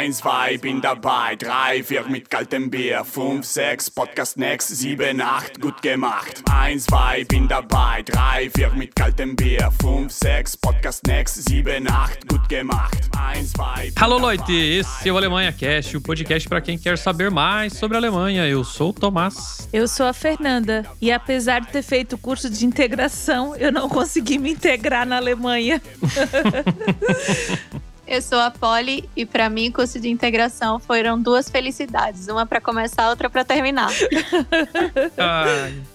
1, 2, bin dabei, 3, 4 mit kaltem Bier, 5, 6, Podcast next, 7, 8, gut gemacht. 1, 2, bin dabei, 3, 4 mit kaltem Bier, 5, 6, Podcast next, 7, 8, gut gemacht. 1, 2. Alô, Leute, esse é o Alemanha Cast, o podcast para quem quer saber mais sobre a Alemanha. Eu sou o Tomás. Eu sou a Fernanda e apesar de ter feito o curso de integração, eu não consegui me integrar na Alemanha. Eu sou a Polly e para mim o curso de integração foram duas felicidades, uma para começar, outra para terminar.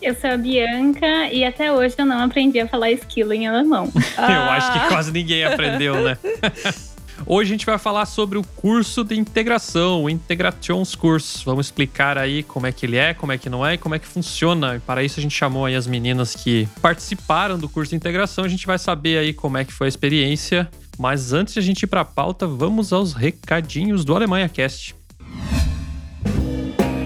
Eu sou a Bianca e até hoje eu não aprendi a falar esquilo em alemão. eu acho que quase ninguém aprendeu, né? Hoje a gente vai falar sobre o curso de integração, o Integrationskurs. Vamos explicar aí como é que ele é, como é que não é e como é que funciona. E para isso a gente chamou aí as meninas que participaram do curso de integração. A gente vai saber aí como é que foi a experiência. Mas antes de a gente ir para a pauta, vamos aos recadinhos do Alemanha Cast.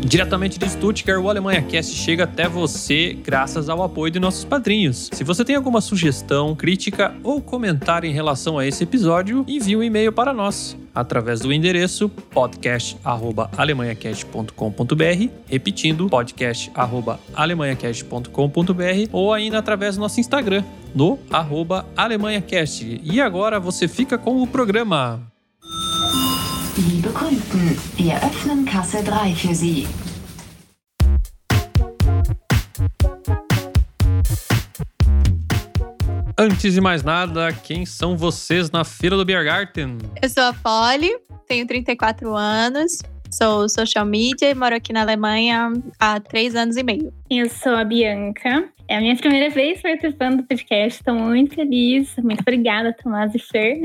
Diretamente de Stuttgart, o Alemanha Cast chega até você graças ao apoio de nossos padrinhos. Se você tem alguma sugestão, crítica ou comentário em relação a esse episódio, envie um e-mail para nós através do endereço podcast@alemanhacast.com.br, repetindo podcast@alemanhacast.com.br ou ainda através do nosso Instagram no arroba alemanhacast. E agora você fica com o programa. Liebe Kunden, wir öffnen Kasse 3 für Sie. Antes de mais nada, quem são vocês na fila do Biergarten? Eu sou a Polly, tenho 34 anos, sou social media e moro aqui na Alemanha há três anos e meio. Eu sou a Bianca. É a minha primeira vez participando do podcast. Estou muito feliz. Muito obrigada, Tomás e Fer,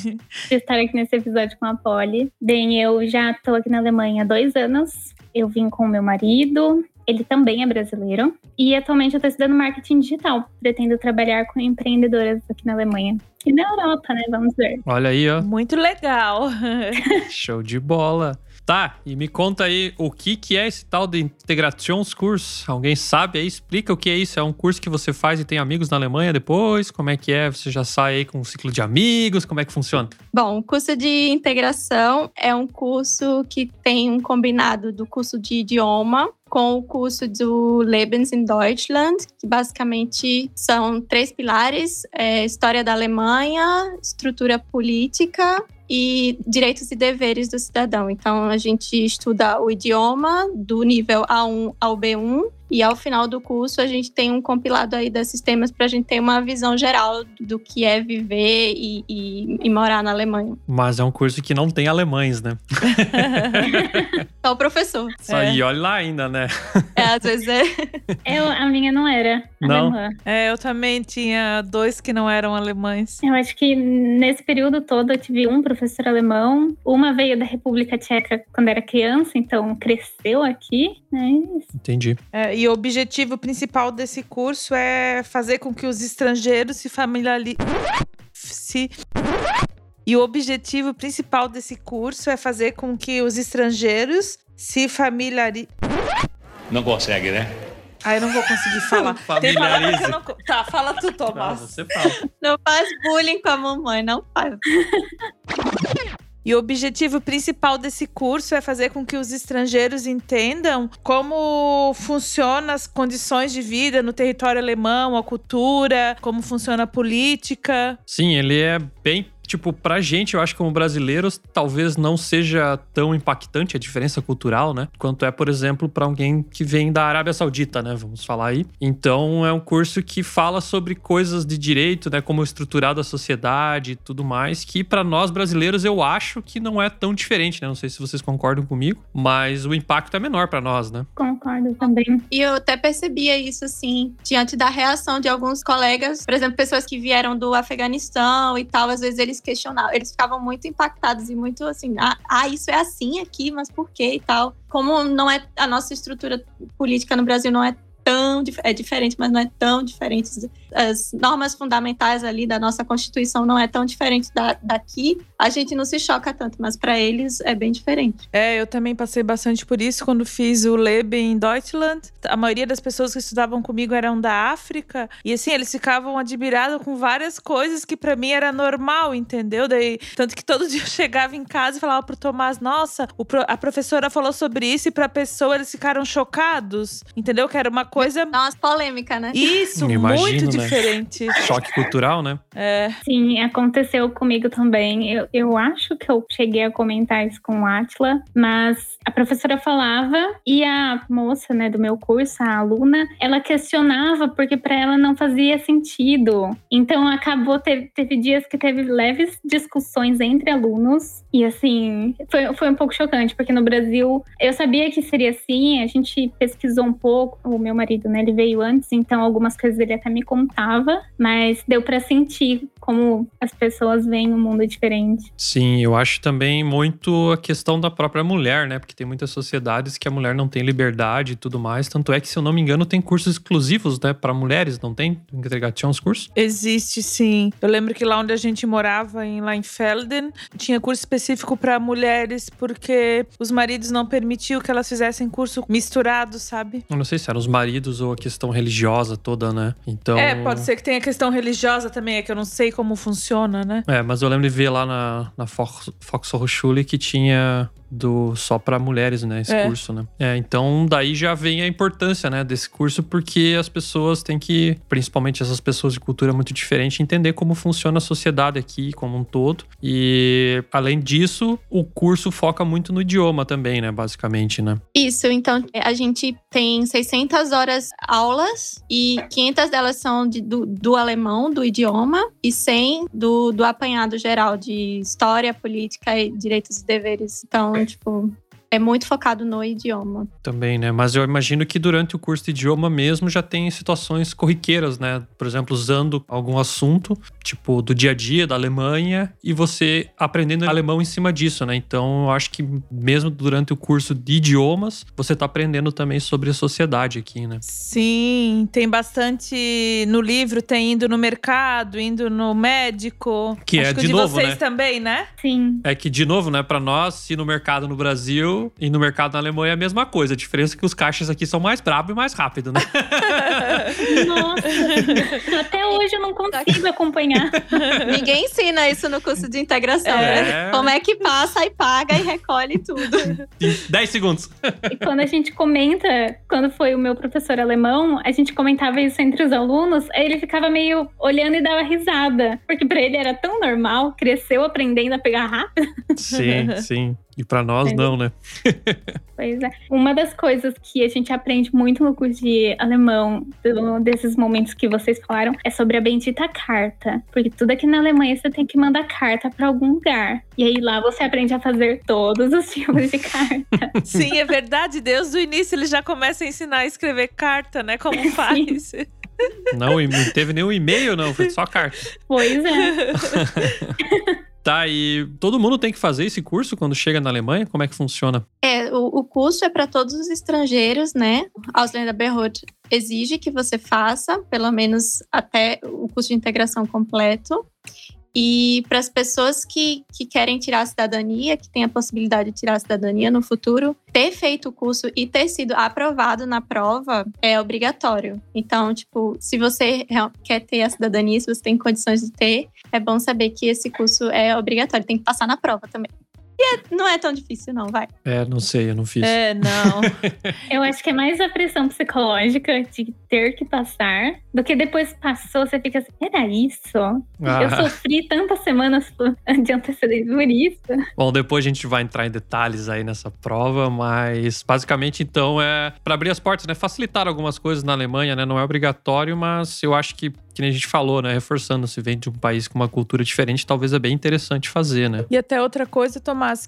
por estar aqui nesse episódio com a Polly. Bem, eu já estou aqui na Alemanha há dois anos. Eu vim com o meu marido. Ele também é brasileiro. E atualmente eu estou estudando marketing digital. Pretendo trabalhar com empreendedoras aqui na Alemanha. E na Europa, né? Vamos ver. Olha aí, ó. Muito legal. Show de bola. Tá, e me conta aí o que, que é esse tal de Integrationskurs? Alguém sabe aí? Explica o que é isso. É um curso que você faz e tem amigos na Alemanha depois? Como é que é? Você já sai aí com um ciclo de amigos? Como é que funciona? Bom, o curso de integração é um curso que tem um combinado do curso de idioma com o curso do Lebens in Deutschland, que basicamente são três pilares: é, história da Alemanha, estrutura política e direitos e deveres do cidadão. Então, a gente estuda o idioma do nível A1 ao B1 e ao final do curso a gente tem um compilado aí desses temas para a gente ter uma visão geral do que é viver e, e, e morar na Alemanha. Mas é um curso que não tem alemães, né? Só o professor. Só, E olha lá ainda, né? É, às vezes é. Eu, a minha não era Não? alemã. É, eu também tinha dois que não eram alemães. Eu acho que nesse período todo eu tive um professor alemão. Uma veio da República Tcheca quando era criança, então cresceu aqui. Né? Entendi. É, e o objetivo principal desse curso é fazer com que os estrangeiros se familiarizem. Se... E o objetivo principal desse curso é fazer com que os estrangeiros se familiarizem. Não consegue, né? Ah, eu não vou conseguir falar. Tem palavra que eu não Tá, fala tu, Tomás. você fala. Não faz bullying com a mamãe, não faz. E o objetivo principal desse curso é fazer com que os estrangeiros entendam como funcionam as condições de vida no território alemão, a cultura, como funciona a política. Sim, ele é bem. Tipo, pra gente, eu acho que como brasileiros, talvez não seja tão impactante a diferença cultural, né? Quanto é, por exemplo, pra alguém que vem da Arábia Saudita, né? Vamos falar aí. Então, é um curso que fala sobre coisas de direito, né? Como estruturada a sociedade e tudo mais, que pra nós brasileiros eu acho que não é tão diferente, né? Não sei se vocês concordam comigo, mas o impacto é menor pra nós, né? Concordo também. E eu até percebia isso, assim, diante da reação de alguns colegas, por exemplo, pessoas que vieram do Afeganistão e tal, às vezes eles questionavam, eles ficavam muito impactados e muito assim, ah, ah, isso é assim aqui, mas por quê e tal. Como não é a nossa estrutura política no Brasil não é tão é diferente, mas não é tão diferente. As normas fundamentais ali da nossa Constituição não é tão diferente da, daqui. A gente não se choca tanto, mas para eles é bem diferente. É, eu também passei bastante por isso quando fiz o Leben em Deutschland. A maioria das pessoas que estudavam comigo eram da África e assim eles ficavam admirados com várias coisas que para mim era normal, entendeu? Daí tanto que todo dia eu chegava em casa e falava pro Tomás, nossa, pro, a professora falou sobre isso e pra pessoa eles ficaram chocados, entendeu? Que era uma coisa. Nossa, polêmica, né? Isso, Imagino, muito né? diferente. Choque cultural, né? É. Sim, aconteceu comigo também. Eu, eu acho que eu cheguei a comentar isso com o Atila, mas a professora falava e a moça, né, do meu curso, a aluna, ela questionava porque para ela não fazia sentido. Então acabou teve, teve dias que teve leves discussões entre alunos e assim foi, foi um pouco chocante porque no Brasil eu sabia que seria assim. A gente pesquisou um pouco. O meu marido, né, ele veio antes, então algumas coisas ele até me contava, mas deu para sentir como as pessoas veem o mundo diferente. Sim, eu acho também muito a questão da própria mulher, né? Porque tem muitas sociedades que a mulher não tem liberdade e tudo mais. Tanto é que, se eu não me engano, tem cursos exclusivos, né, para mulheres, não tem? Integration os cursos? Existe sim. Eu lembro que lá onde a gente morava, em Leinfelden, tinha curso específico para mulheres, porque os maridos não permitiam que elas fizessem curso misturado, sabe? Eu não sei se eram os maridos ou a questão religiosa toda, né? Então. É, pode ser que tenha questão religiosa também, é que eu não sei como funciona, né? É, mas eu lembro de ver lá na, na Fox, Foxhochschule que tinha do só para mulheres, né, esse É. curso, né? É, então daí já vem a importância, né, desse curso porque as pessoas têm que, principalmente essas pessoas de cultura muito diferente, entender como funciona a sociedade aqui como um todo. E além disso, o curso foca muito no idioma também, né, basicamente, né? Isso, então a gente tem 600 horas aulas e 500 delas são de- do, do alemão, do idioma, e 100 do, do apanhado geral de história, política e direitos e deveres. Então, tipo, é muito focado no idioma. Também, né? Mas eu imagino que durante o curso de idioma mesmo já tem situações corriqueiras, né? Por exemplo, usando algum assunto, tipo do dia a dia da Alemanha, e você aprendendo alemão em cima disso, né? Então eu acho que mesmo durante o curso de idiomas, você tá aprendendo também sobre a sociedade aqui, né? Sim, tem bastante no livro, tem indo no mercado, indo no médico. Que Acho é que o de de novo, vocês né? também, né? Sim. É que, de novo, né, pra nós, ir no mercado no Brasil e no mercado na Alemanha é a mesma coisa. A diferença é que os caixas aqui são mais bravos e mais rápidos, né? Nossa, até hoje eu não consigo acompanhar. Ninguém ensina isso no curso de integração, É. né? Como é que passa e paga e recolhe tudo. Em 10 segundos. E quando a gente comenta, quando foi o meu professor alemão, a gente comentava isso entre os alunos, aí ele ficava meio olhando e dava risada. Porque pra ele era tão normal, cresceu aprendendo a pegar rápido. Sim, sim. E pra nós, não, né? Pois é. Uma das coisas que a gente aprende muito no curso de alemão, do- desses momentos que vocês falaram, é sobre a bendita carta. Porque tudo aqui na Alemanha você tem que mandar carta pra algum lugar. E aí lá você aprende a fazer todos os tipos de carta. Sim, é verdade. Deus do início ele já começa a ensinar a escrever carta, né? Como faz. Não, e não teve nenhum e-mail, não. Foi só carta. pois é. Tá, e todo mundo tem que fazer esse curso quando chega na Alemanha? Como é que funciona? É, o, o curso é para todos os estrangeiros, né? A Ausländer Behörde exige que você faça, pelo menos até o curso de integração completo. E para as pessoas que, que querem tirar a cidadania, que têm a possibilidade de tirar a cidadania no futuro, ter feito o curso e ter sido aprovado na prova é obrigatório. Então, tipo, se você quer ter a cidadania, se você tem condições de ter, é bom saber que esse curso é obrigatório. Tem que passar na prova também. E é- não é tão difícil, não, vai. É, não sei, eu não fiz. É, não. Eu acho que é mais a pressão psicológica de ter que passar do que depois passou, você fica assim, era isso? Eu Ah. sofri tantas semanas por- de antecedência por isso. Bom, depois a gente vai entrar em detalhes aí nessa prova, mas basicamente então é para abrir as portas, né? Facilitar algumas coisas na Alemanha, né? Não é obrigatório, mas eu acho que que nem a gente falou, né? Reforçando, se vem de um país com uma cultura diferente, talvez é bem interessante fazer, né? E até outra coisa,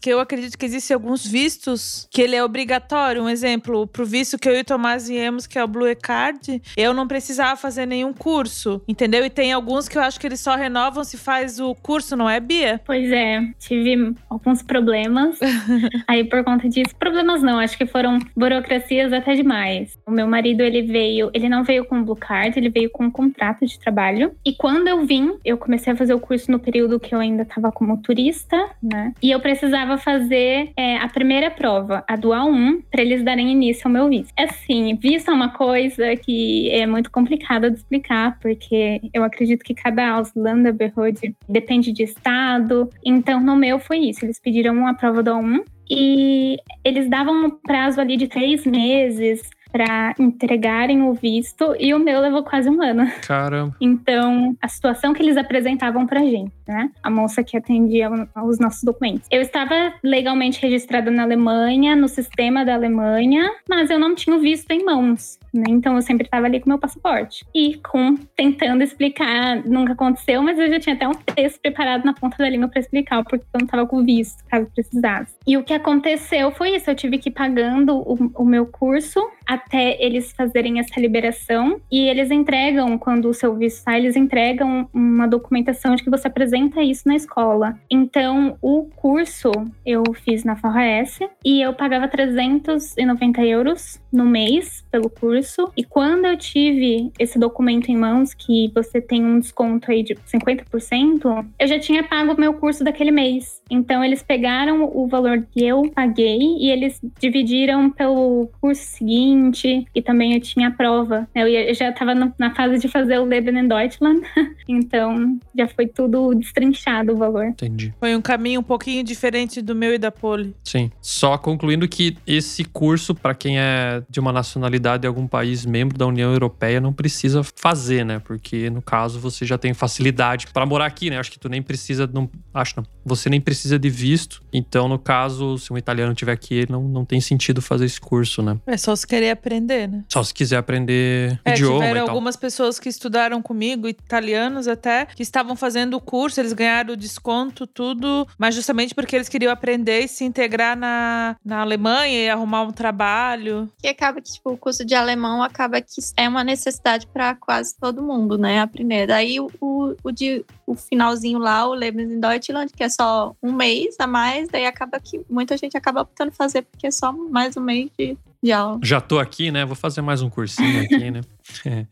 Que eu acredito que existem alguns vistos que ele é obrigatório. Um exemplo, pro visto que eu e o Tomás viemos, que é o Blue Card, eu não precisava fazer nenhum curso, entendeu? E tem alguns que eu acho que eles só renovam se faz o curso, não é, Bia? Pois é, tive alguns problemas. Aí por conta disso, problemas não, acho que foram burocracias até demais. O meu marido, ele veio, ele não veio com Blue Card, ele veio com um contrato de trabalho. E quando eu vim, eu comecei a fazer o curso no período que eu ainda estava como turista, né? E eu precisava fazer é, a primeira prova, a do A1, para eles darem início ao meu visto. Assim, visto é uma coisa que é muito complicada de explicar, porque eu acredito que cada Ausländerbehörde depende de estado. Então, no meu foi isso. Eles pediram uma prova do A1 e eles davam um prazo ali de três meses para entregarem o visto e o meu levou quase um ano. Caramba. Então, a situação que eles apresentavam pra gente, né? A moça que atendia os nossos documentos. Eu estava legalmente registrada na Alemanha, no sistema da Alemanha, mas eu não tinha o visto em mãos. Né? Então eu sempre estava ali com meu passaporte. E com tentando explicar, nunca aconteceu, mas eu já tinha até um texto preparado na ponta da língua para explicar porque eu não estava com visto, caso precisasse. E o que aconteceu foi isso: eu tive que ir pagando o, o meu curso até eles fazerem essa liberação. E eles entregam, quando o seu visto sai, eles entregam uma documentação de que você apresenta isso na escola. Então, o curso eu fiz na FARS e eu pagava 390 euros no mês pelo curso. E quando eu tive esse documento em mãos, que você tem um desconto aí de 50%, eu já tinha pago o meu curso daquele mês. Então, eles pegaram o valor que eu paguei e eles dividiram pelo curso seguinte. E também eu tinha a prova. Eu, eu já estava na fase de fazer o Leben in Deutschland. então, já foi tudo destrinchado o valor. Entendi. Foi um caminho um pouquinho diferente do meu e da Poli. Sim. Só concluindo que esse curso, para quem é de uma nacionalidade de algum país membro da União Europeia, não precisa fazer, né? Porque no caso você já tem facilidade para morar aqui, né? Acho que tu nem precisa, não, acho não. Você nem precisa de visto. Então, no caso, se um italiano estiver aqui, não, não tem sentido fazer esse curso, né? É só se querer aprender, né? Só se quiser aprender É, idioma e tiveram tal. algumas pessoas que estudaram comigo, italianos até, que estavam fazendo o curso, eles ganharam o desconto, tudo, mas justamente porque eles queriam aprender e se integrar na, na Alemanha e arrumar um trabalho. Que acaba que, tipo, o curso de alemão acaba que é uma necessidade para quase todo mundo, né? Aprender. Daí o, o, o de, o finalzinho lá, o Lebens in Deutschland, que é só um mês a mais, daí acaba que muita gente acaba optando fazer porque é só mais um mês de, de aula. Já tô aqui, né? Vou fazer mais um cursinho aqui, né? É.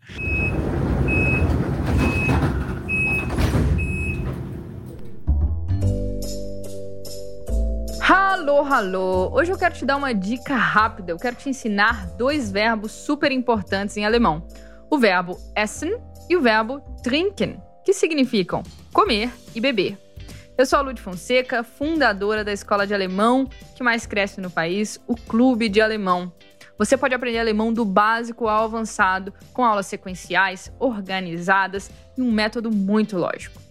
Alô, alô! Hoje eu quero te dar uma dica rápida. Eu quero te ensinar dois verbos super importantes em alemão: o verbo essen e o verbo trinken, que significam comer e beber. Eu sou a Lud Fonseca, fundadora da escola de alemão que mais cresce no país, o Clube de Alemão. Você pode aprender alemão do básico ao avançado, com aulas sequenciais, organizadas e um método muito lógico.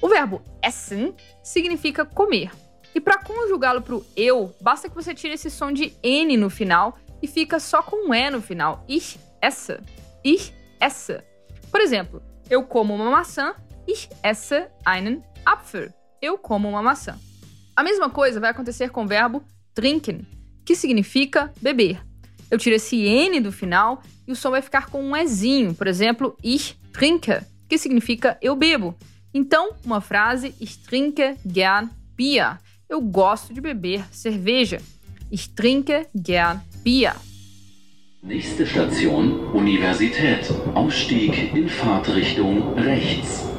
O verbo essen significa comer. E para conjugá-lo para o eu, basta que você tire esse som de N no final e fica só com um E no final. Ich esse. Ich esse. Por exemplo, eu como uma maçã. Ich esse einen Apfel. Eu como uma maçã. A mesma coisa vai acontecer com o verbo trinken, que significa beber. Eu tiro esse N do final e o som vai ficar com um Ezinho. Por exemplo, ich trinke, que significa eu bebo. Então, uma frase, ich trinke gern Bier. Eu gosto de beber cerveja. Ich trinke gern Bier. Nächste Station Universität. Ausstieg in Fahrtrichtung rechts.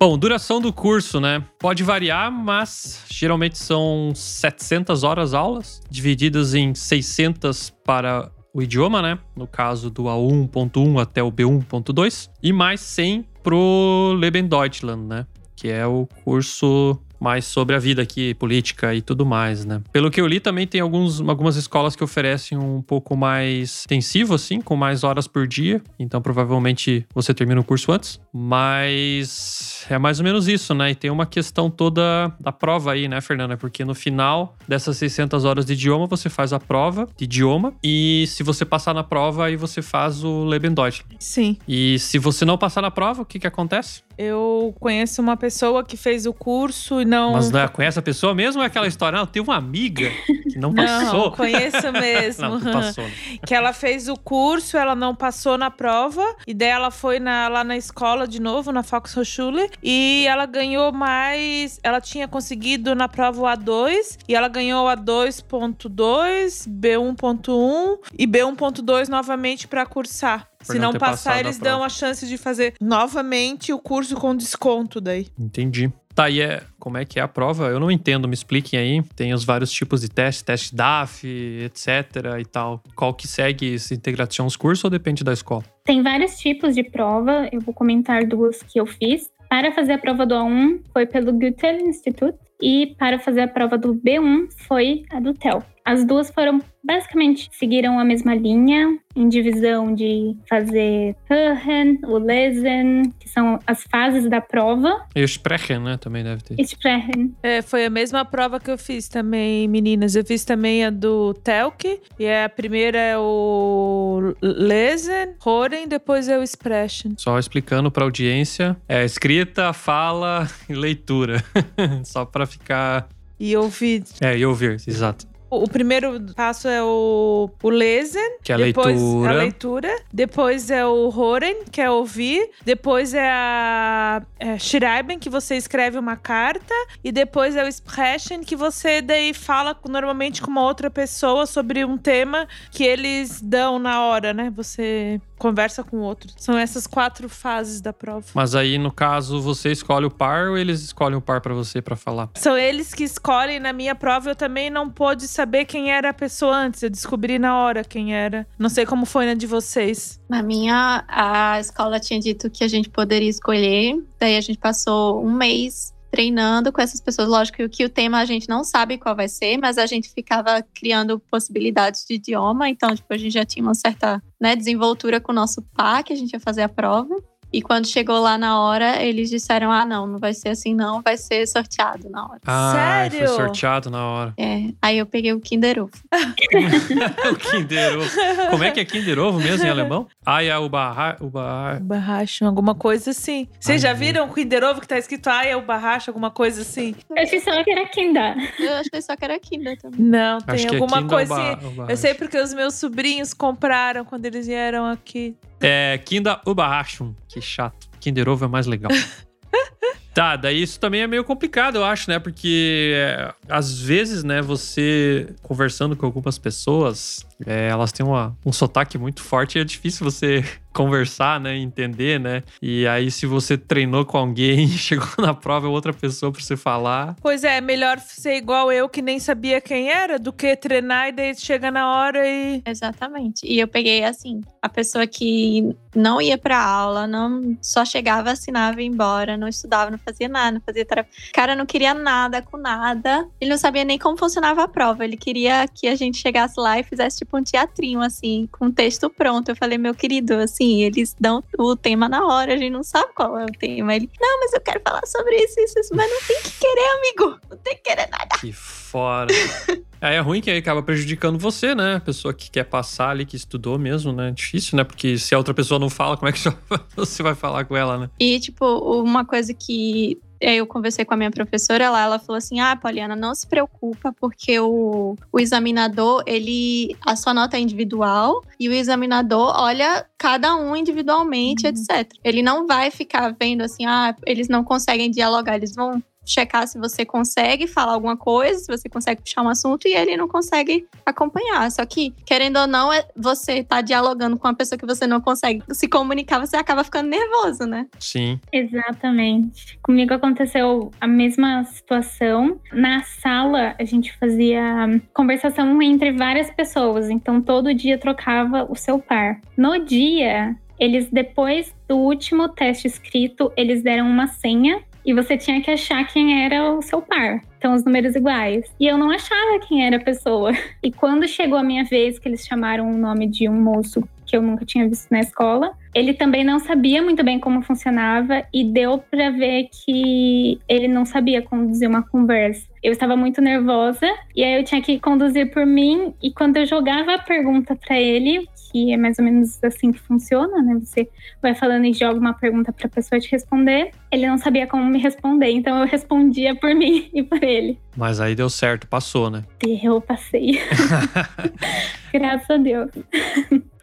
Bom, duração do curso, né? Pode variar, mas geralmente são 700 horas aulas, divididas em 600 para o idioma, né? No caso do A1.1 até o B1.2, e mais 100 pro Leben Deutschland, né? Que é o curso mais sobre a vida aqui, política e tudo mais, né? Pelo que eu li, também tem alguns, algumas escolas que oferecem um pouco mais intensivo, assim, com mais horas por dia. Então, provavelmente você termina o curso antes. Mas é mais ou menos isso, né? E tem uma questão toda da prova aí, né, Fernanda? Porque no final dessas 600 horas de idioma, você faz a prova de idioma. E se você passar na prova, aí você faz o Lebendeutsch. Sim. E se você não passar na prova, o que que acontece? Eu conheço uma pessoa que fez o curso e não. Mas não é, conhece a pessoa mesmo ou é aquela história? Não, tem uma amiga que não Não, passou. conheço mesmo. Não, passou. né? que ela fez o curso, ela não passou na prova, e daí ela foi na- lá na escola de novo, na Volkshochschule, e ela ganhou mais. Ela tinha conseguido na prova o A2, e ela ganhou o A2.2, B1.1 e B1.2 novamente para cursar. Se não não passar, eles dão a chance de fazer novamente o curso com desconto daí. Entendi. Tá, e é, como é que é a prova? Eu não entendo, me expliquem aí. Tem os vários tipos de teste, teste DAF, etc e tal. Qual que segue esse integração os cursos ou depende da escola? Tem vários tipos de prova, eu vou comentar duas que eu fiz. Para fazer a prova do A1 foi pelo Goethe Institut e para fazer a prova do B1 foi a do TEL. As duas foram basicamente seguiram a mesma linha em divisão de fazer Hören, o Lesen, que são as fases da prova, E o Sprechen, né? Também deve ter. e Sprechen. É, foi a mesma prova que eu fiz também, meninas. Eu fiz também a do Telk. E a primeira é o Lesen, Horen, depois é o Sprechen. Só explicando pra audiência, é escrita, fala e leitura. Só pra ficar. E ouvir. É, e ouvir, exato. O primeiro passo é o, o Lesen, Que é a depois leitura. a leitura, depois é o Horen, que é ouvir, depois é a é, Schreiben, que você escreve uma carta, e depois é o Sprechen, que você daí fala normalmente com uma outra pessoa sobre um tema que eles dão na hora, né? Você conversa com o outro. São essas quatro fases da prova. Mas aí, no caso, você escolhe o par ou eles escolhem o par pra você pra falar? São eles que escolhem. Na minha prova, eu também não pude saber quem era a pessoa antes. Eu descobri na hora quem era. Não sei como foi na de vocês. Na minha, a escola tinha dito que a gente poderia escolher. Daí a gente passou um mês treinando com essas pessoas. Lógico que o tema a gente não sabe qual vai ser, mas a gente ficava criando possibilidades de idioma. Então, tipo, a gente já tinha uma certa né, desenvoltura com o nosso par, que a gente ia fazer a prova. E quando chegou lá na hora, eles disseram: ah, não, não vai ser assim, não, vai ser sorteado na hora. Ah, Sério? foi sorteado na hora. É, aí eu peguei o Kinder Ovo. o Kinder Ovo. Como é que é Kinder Ovo mesmo em alemão? Ah, é o barra... O barra... Barracho, alguma coisa assim. Vocês já viram o Kinder Ovo que tá escrito Ai, é o barracho, alguma coisa assim? Eu achei só que era Kinder. Eu achei só que era Kinder também. Não, tem Acho é alguma Kinder coisa assim. Eu sei porque os meus sobrinhos compraram quando eles vieram aqui. É Kinder Überraschung. Que chato. Kinder Ovo é mais legal. Tá, daí isso também é meio complicado, eu acho, né? Porque é, às vezes, né, você conversando com algumas pessoas, é, elas têm uma, um sotaque muito forte e é difícil você conversar, né? Entender, né? E aí, se você treinou com alguém e chegou na prova é outra pessoa pra você falar. Pois é, melhor ser igual eu que nem sabia quem era do que treinar e daí chega na hora e. Exatamente. E eu peguei assim, a pessoa que não ia pra aula, não só chegava, assinava e ia embora, não estudava, não fazia nada, não fazia tarefa. O cara não queria nada com nada. Ele não sabia nem como funcionava a prova. Ele queria que a gente chegasse lá e fizesse tipo um teatrinho assim, com o texto pronto. Eu falei, meu querido, assim, eles dão o tema na hora, a gente não sabe qual é o tema. Ele, não, mas eu quero falar sobre isso, isso, isso, mas não tem que querer, amigo. Não tem que querer nada. Que fora. Aí é ruim que aí acaba prejudicando você, né? A pessoa que quer passar ali, que estudou mesmo, né? Difícil, né? Porque se a outra pessoa não fala, como é que você vai falar com ela, né? E, tipo, uma coisa que eu conversei com a minha professora lá, ela falou assim: Ah, Poliana, não se preocupa, porque o, o examinador, ele. A sua nota é individual e o examinador olha cada um individualmente, etc. Ele não vai ficar vendo assim, ah, eles não conseguem dialogar, eles vão checar se você consegue falar alguma coisa, se você consegue puxar um assunto e ele não consegue acompanhar. Só que, querendo ou não, é você tá dialogando com uma pessoa que você não consegue se comunicar, você acaba ficando nervoso, né? Sim. Exatamente. Comigo aconteceu a mesma situação. Na sala, a gente fazia conversação entre várias pessoas, então todo dia trocava o seu par. No dia, eles, depois do último teste escrito, eles deram uma senha. E você tinha que achar quem era o seu par. Então, os números iguais. E eu não achava quem era a pessoa. E quando chegou a minha vez, que eles chamaram o nome de um moço que eu nunca tinha visto na escola, ele também não sabia muito bem como funcionava e deu para ver que ele não sabia conduzir uma conversa. Eu estava muito nervosa e aí eu tinha que conduzir por mim e quando eu jogava a pergunta para ele, que é mais ou menos assim que funciona, né? Você vai falando e joga uma pergunta para a pessoa te responder. Ele não sabia como me responder, então eu respondia por mim e por ele. Mas aí deu certo, passou, né? Eu passei. Graças a Deus.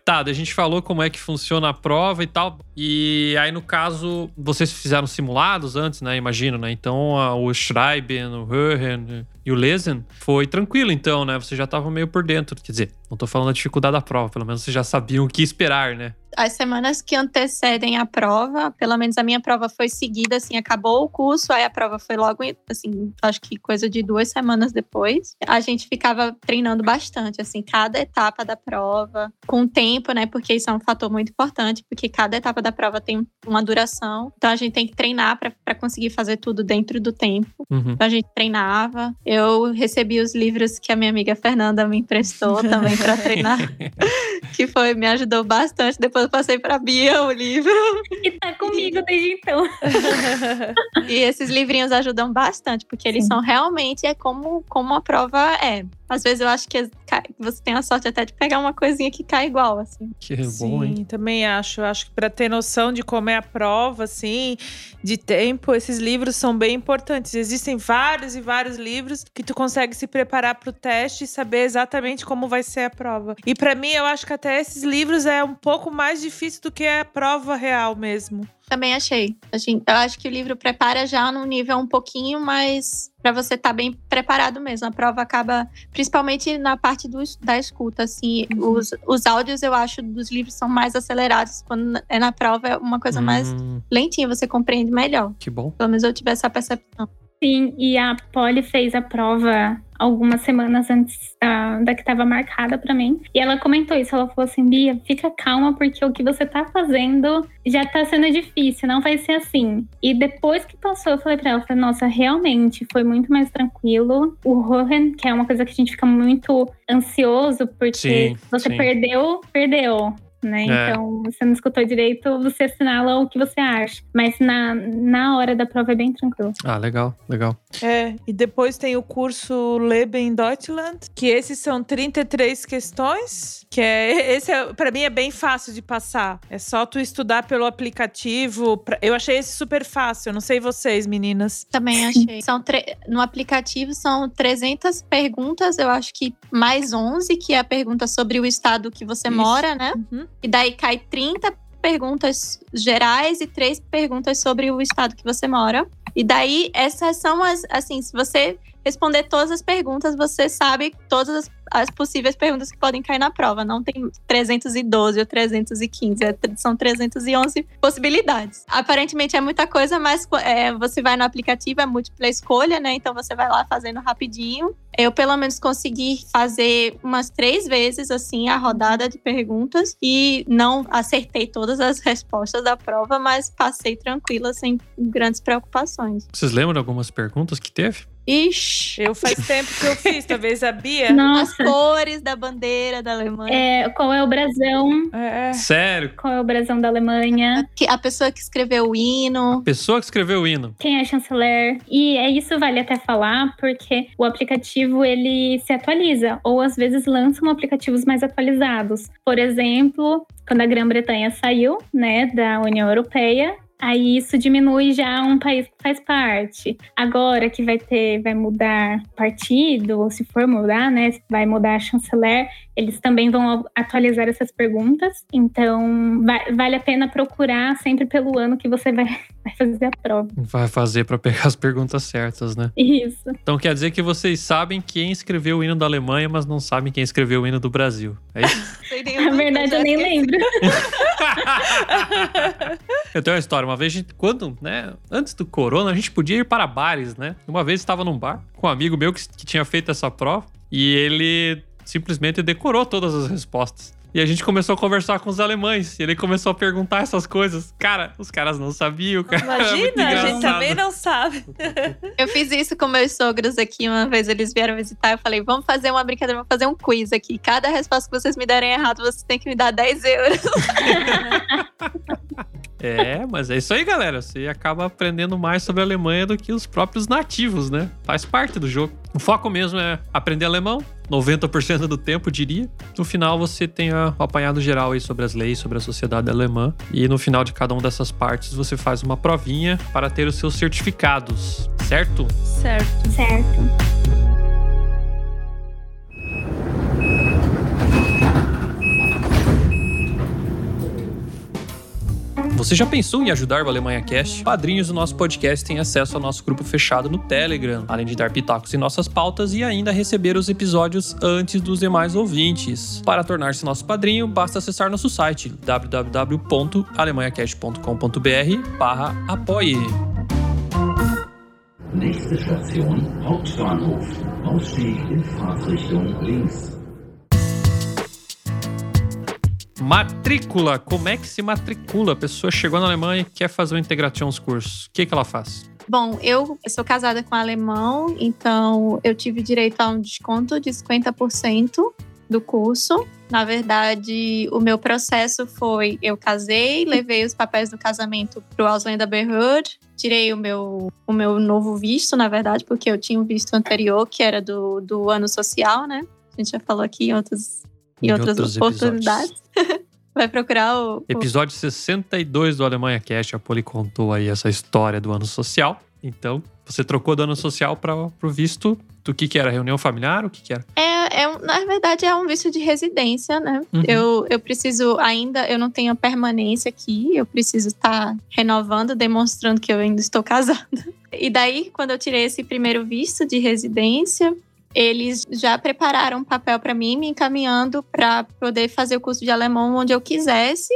Tá, a gente falou como é que funciona a prova e tal. E aí, no caso, vocês fizeram simulados antes, né? Imagino, né? Então, a, o Schreiben, o Hören e o Lesen foi tranquilo, então, né? Você já tava meio por dentro. Quer dizer, não tô falando da dificuldade da prova, pelo menos vocês já sabiam o que esperar, né? as semanas que antecedem a prova, pelo menos a minha prova foi seguida, assim, acabou o curso, aí a prova foi logo, assim, acho que coisa de duas semanas depois. A gente ficava treinando bastante, assim, cada etapa da prova, com tempo, né? Porque isso é um fator muito importante, porque cada etapa da prova tem uma duração. Então a gente tem que treinar para conseguir fazer tudo dentro do tempo. Uhum. Então a gente treinava. Eu recebi os livros que a minha amiga Fernanda me emprestou também para treinar, que foi me ajudou bastante. Depois eu passei para Bia o livro. E tá comigo desde então. e esses livrinhos ajudam bastante, porque eles Sim. são realmente é como como a prova é. Às vezes eu acho que cai- você tem a sorte até de pegar uma coisinha que cai igual, assim. Que bom, hein? Sim, também acho. Eu Acho que para ter noção de como é a prova, assim, de tempo, esses livros são bem importantes. Existem vários e vários livros que tu consegue se preparar para o teste e saber exatamente como vai ser a prova. E para mim, eu acho que até esses livros é um pouco mais difícil do que a prova real mesmo. Também achei. A gente- Eu acho que o livro prepara já num nível um pouquinho mais para você estar bem preparado mesmo. A prova acaba, principalmente na parte do, da escuta, assim, os, os áudios eu acho dos livros são mais acelerados. Quando é na prova é uma coisa mais Hum, lentinha, você compreende melhor. que bom. Pelo menos eu tive essa percepção. Sim, e a Polly fez a prova algumas semanas antes da, da que estava marcada para mim. E ela comentou isso, ela falou assim, Bia, fica calma porque o que você tá fazendo já tá sendo difícil, não vai ser assim. E depois que passou, eu falei para ela, falei, nossa, realmente foi muito mais tranquilo. O Rohan, que é uma coisa que a gente fica muito ansioso porque Sim, você sim. perdeu, perdeu. Né? É. Então, você não escutou direito, você assinala o que você acha. Mas na, na hora da prova é bem tranquilo. Ah, legal, legal. É, e depois tem o curso Leben Deutschland, que esses são 33 questões, que é esse é, para mim é bem fácil de passar. É só tu estudar pelo aplicativo. Pra- Eu achei esse super fácil, não sei vocês, meninas. Também achei. São tre- no aplicativo são 300 perguntas, eu acho que mais 11, que é a pergunta sobre o estado que você Isso. mora, né? Uhum. E daí cai 30 perguntas gerais e três perguntas sobre o estado que você mora. E daí essas são as assim, se você responder todas as perguntas, você sabe todas as, as possíveis perguntas que podem cair na prova. Não tem 312 ou 315, é- são 311 possibilidades. Aparentemente é muita coisa, mas é, você vai no aplicativo, é múltipla escolha, né? Então você vai lá fazendo rapidinho. Eu, pelo menos, consegui fazer umas três vezes, assim, a rodada de perguntas e não acertei todas as respostas da prova, mas passei tranquila, sem grandes preocupações. Vocês lembram de algumas perguntas que teve? Ixi! Eu faz tempo que eu fiz, talvez a Bia. As Nossa, cores da bandeira da Alemanha. é, qual é o brasão? É, Sério? Qual é o brasão da Alemanha? Que- A pessoa que escreveu o hino. Pessoa que escreveu o hino. Quem é chanceler? E é isso vale até falar, porque o aplicativo ele se atualiza, ou às vezes lançam aplicativos mais atualizados. Por exemplo, quando a Grã-Bretanha saiu, né, da União Europeia, aí isso diminui já um país que faz parte. Agora que vai ter, vai mudar partido, ou se for mudar, né, vai mudar a chanceler, eles também vão atualizar essas perguntas. Então, va- vale a pena procurar sempre pelo ano que você vai, vai fazer a prova. Vai fazer pra pegar as perguntas certas, né? Isso. Então quer dizer que vocês sabem quem escreveu o hino da Alemanha, mas não sabem quem escreveu o hino do Brasil. É isso? Na verdade, eu nem lembro. Eu tenho uma história. Uma vez, a gente- quando, né, antes do corona, a gente podia ir para bares, né? Uma vez estava num bar com um amigo meu que, que tinha feito essa prova e ele simplesmente decorou todas as respostas. E a gente começou a conversar com os alemães. E ele começou a perguntar essas coisas. Cara, os caras não sabiam, cara. Imagina, a gente também não sabe. Eu fiz isso com meus sogros aqui uma vez, eles vieram visitar. Eu falei, vamos fazer uma brincadeira, vamos fazer um quiz aqui. Cada resposta que vocês me derem errado, vocês têm que me dar 10 euros. É, mas é isso aí, galera. Você acaba aprendendo mais sobre a Alemanha do que os próprios nativos, né? Faz parte do jogo. O foco mesmo é aprender alemão, 90% do tempo, diria. No final, você tem o apanhado geral aí sobre as leis, sobre a sociedade alemã. E no final de cada uma dessas partes, você faz uma provinha para ter os seus certificados, certo? Certo. Certo. Você já pensou em ajudar o Alemanha Cast? Padrinhos do nosso podcast têm acesso ao nosso grupo fechado no Telegram, além de dar pitacos em nossas pautas e ainda receber os episódios antes dos demais ouvintes. Para tornar-se nosso padrinho, basta acessar nosso site www.alemanhacast.com.br barra apoie. Nächste Station Hauptbahnhof. Ausstieg in Fahrtrichtung links. Matrícula. Como é que se matricula? A pessoa chegou na Alemanha e quer fazer o Integrationskurs. O que, que ela faz? Bom, eu sou casada com um alemão, então eu tive direito a um desconto de 50% do curso. Na verdade, o meu processo foi: eu casei, levei os papéis do casamento para o Ausländerbehörde, tirei o meu, o meu novo visto, na verdade, porque eu tinha um visto anterior, que era do, do ano social, né? A gente já falou aqui em, outros, em, Em outras oportunidades. Vai procurar o, o Episódio 62 do Alemanha Cast, a Poli contou aí essa história do ano social. Então, você trocou do ano social para o visto do que que era? Reunião familiar? O que que era? É, é na verdade, é um visto de residência, né? Uhum. Eu, eu preciso ainda, eu não tenho a permanência aqui, eu preciso estar renovando, demonstrando que eu ainda estou casada. E daí, quando eu tirei esse primeiro visto de residência, eles já prepararam um papel para mim, me encaminhando para poder fazer o curso de alemão onde eu quisesse.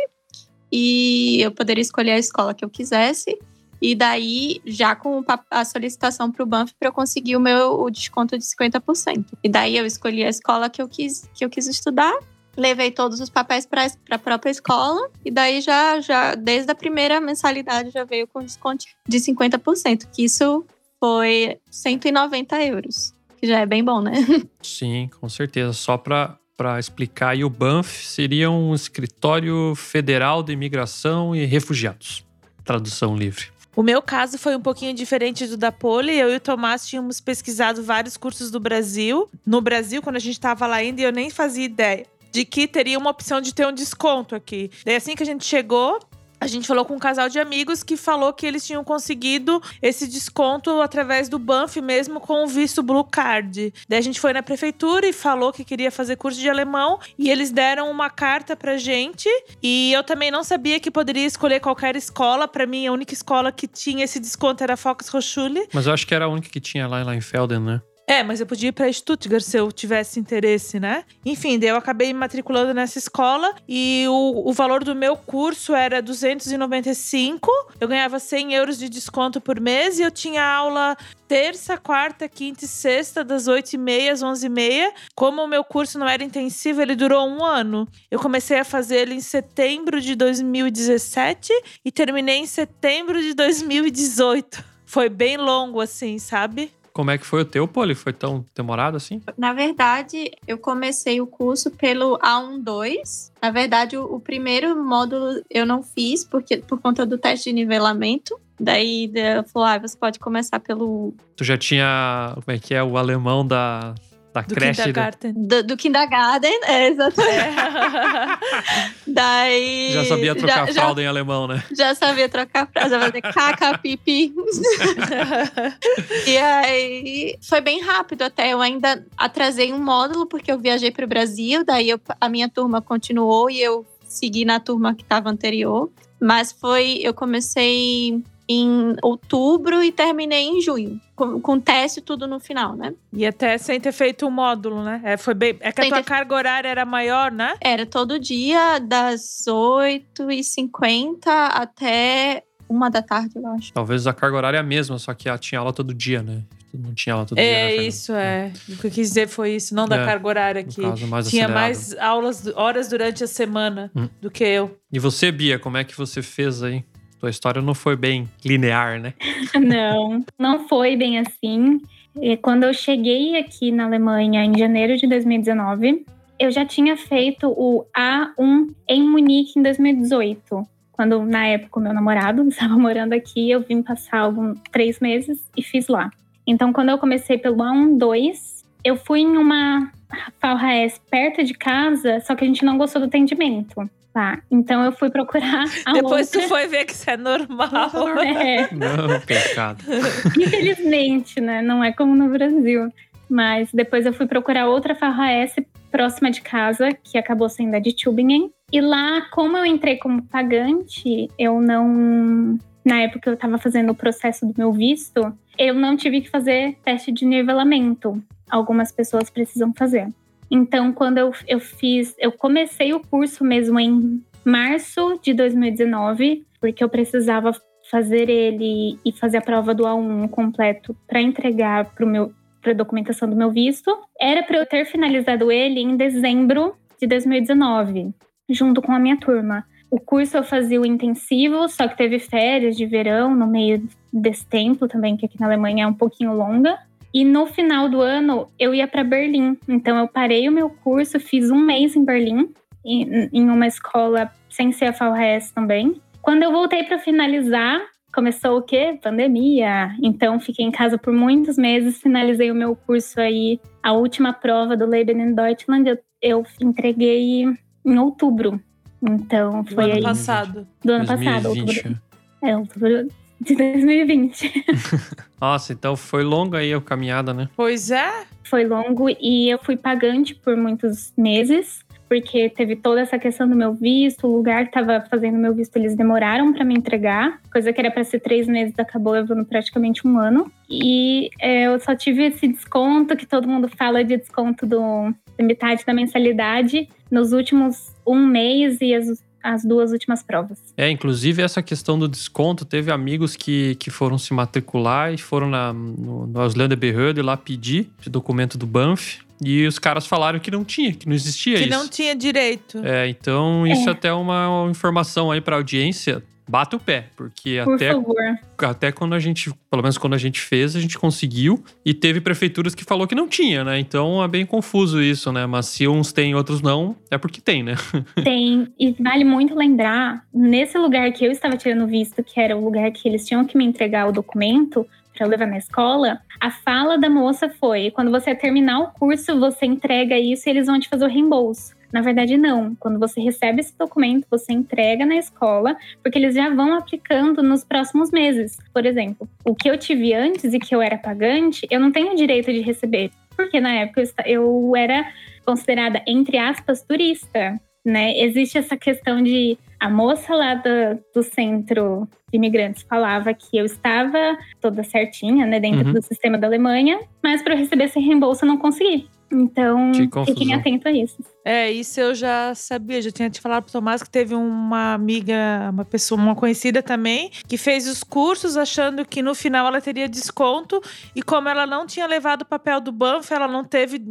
E eu poderia escolher a escola que eu quisesse. E daí, já com a solicitação para o Banff para eu conseguir o meu o desconto de 50%. E daí eu escolhi a escola que eu quis, que eu quis estudar, levei todos os papéis para a própria escola, e daí já, já, desde a primeira mensalidade, já veio com desconto de 50%, que isso foi 190 euros, que já é bem bom, né? Sim, com certeza. Só para para explicar, aí, o BANF seria um escritório federal de imigração e refugiados. Tradução livre. O meu caso foi um pouquinho diferente do da Poli. Eu e o Tomás tínhamos pesquisado vários cursos do Brasil. No Brasil, quando a gente estava lá ainda, eu nem fazia ideia de que teria uma opção de ter um desconto aqui. Daí, assim que a gente chegou, a gente falou com um casal de amigos que falou que eles tinham conseguido esse desconto através do Banff mesmo com o visto Blue Card. Daí a gente foi na prefeitura e falou que queria fazer curso de alemão e eles deram uma carta pra gente e eu também não sabia que poderia escolher qualquer escola. Pra mim, a única escola que tinha esse desconto era a Volkshochschule. Mas eu acho que era a única que tinha lá em Leinfelden, né? É, mas eu podia ir pra Stuttgart se eu tivesse interesse, né? Enfim, daí eu acabei me matriculando nessa escola e o, o valor do meu curso era 295. Eu ganhava 100 euros de desconto por mês e eu tinha aula terça, quarta, quinta e sexta, das 8h30 às 11h30. Como o meu curso não era intensivo, ele durou um ano. Eu comecei a fazer ele em setembro de 2017 e terminei em setembro de 2018. Foi bem longo, assim, sabe? Como é que foi o teu, Poli? Foi tão demorado assim? Na verdade, eu comecei o curso pelo A12. Na verdade, o, o primeiro módulo eu não fiz porque por conta do teste de nivelamento. Daí eu falou, ah, você pode começar pelo Tu já tinha, como é que é, o alemão da, da Do creche? da- kindergarten. do, do kindergarten, é, exatamente. Daí Já sabia trocar já, fralda em alemão, né? Já, já sabia trocar fralda, já fazer caca, pipi. e aí foi bem rápido até. Eu ainda atrasei um módulo porque eu viajei para o Brasil, daí eu- a minha turma continuou e eu segui na turma que estava anterior. Mas foi, eu comecei em outubro e terminei em junho, com, com teste tudo no final, né? E até sem ter feito um módulo, né? É, foi bem... é que a Sem tua ter- carga horária era maior, né? Era todo dia das 8h50 até uma da tarde, eu acho. Talvez a carga horária é a mesma, só que tinha aula todo dia, né? Não tinha aula todo dia. né, É isso, é. O que eu quis dizer foi isso, não da É, carga horária caso, mais Tinha acelerado. mais aulas, horas durante a semana Hum. do que eu. E você, Bia, como é que você fez aí? Tua história não foi bem linear, né? Não, não foi bem assim. E Quando eu cheguei aqui na Alemanha em janeiro de 2019, eu já tinha feito o A1 em Munique em 2018. Quando, na época, o meu namorado estava morando aqui, eu vim passar alguns três meses e fiz lá. Então, quando eu comecei pelo A1, 2, eu fui em uma FAUHS perto de casa, só que a gente não gostou do atendimento. Tá, então eu fui procurar a Depois outra. tu foi ver que isso é normal. É. Não, pecado. Infelizmente, né? Não é como no Brasil. Mas depois eu fui procurar outra FARRAS próxima de casa, que acabou sendo a de Tübingen. E lá, como eu entrei como pagante, eu não. Na época eu estava fazendo o processo do meu visto, eu não tive que fazer teste de nivelamento. Algumas pessoas precisam fazer. Então, quando eu, eu fiz, eu comecei o curso mesmo em março de 2019, porque eu precisava fazer ele e fazer a prova do A1 completo para entregar para meu para documentação do meu visto. Era para eu ter finalizado ele em dezembro de 2019, junto com a minha turma. O curso eu fazia o intensivo, só que teve férias de verão no meio desse tempo também, que aqui na Alemanha é um pouquinho longa. E no final do ano eu ia para Berlim. Então eu parei o meu curso, fiz um mês em Berlim, em, em uma escola sem ser a FAUHS também. Quando eu voltei para finalizar, começou o quê? Pandemia. Então fiquei em casa por muitos meses, finalizei o meu curso aí, a última prova do Leben in Deutschland, eu, eu entreguei em outubro. Então Do foi ano aí passado. do ano passado, 2020. outubro. É, outubro de 2020. Nossa, então foi longa aí a caminhada, né? Pois é. Foi longo e eu fui pagante por muitos meses, porque teve toda essa questão do meu visto, o lugar que estava fazendo meu visto, eles demoraram para me entregar, coisa que era para ser três meses, acabou levando praticamente um ano. E é, eu só tive esse desconto, que todo mundo fala de desconto do, da metade da mensalidade, nos últimos um mês e as, as duas últimas provas. É, inclusive essa questão do desconto, teve amigos que, que foram se matricular e foram na, no, no Ausländerbehörde lá pedir esse documento do Banff. E os caras falaram que não tinha, que não existia Que isso. não tinha direito. É, então isso até é uma informação aí pra audiência. Bata o pé, porque Por até, favor. até quando a gente, pelo menos quando a gente fez, a gente conseguiu. E teve prefeituras que falou que não tinha, né? Então é bem confuso isso, né? Mas se uns têm e outros não, é porque tem, né? Tem, e vale muito lembrar, nesse lugar que eu estava tirando visto, que era o lugar que eles tinham que me entregar o documento para eu levar na escola, a fala da moça foi: quando você terminar o curso, você entrega isso e eles vão te fazer o reembolso. Na verdade, não. Quando você recebe esse documento, você entrega na escola, porque eles já vão aplicando nos próximos meses. Por exemplo, o que eu tive antes e que eu era pagante, eu não tenho direito de receber. Porque na época eu era considerada, entre aspas, turista. Né? Existe essa questão de a moça lá do, do centro de imigrantes falava que eu estava toda certinha, né, dentro Uhum. do sistema da Alemanha, mas para eu receber esse reembolso eu não consegui. Então, Que fiquem atentos a isso. É, isso eu já sabia. Já tinha te falado pro Tomás que teve uma amiga, uma pessoa, uma conhecida também, que fez os cursos achando que no final ela teria desconto. E como ela não tinha levado o papel do Banff, ela não teve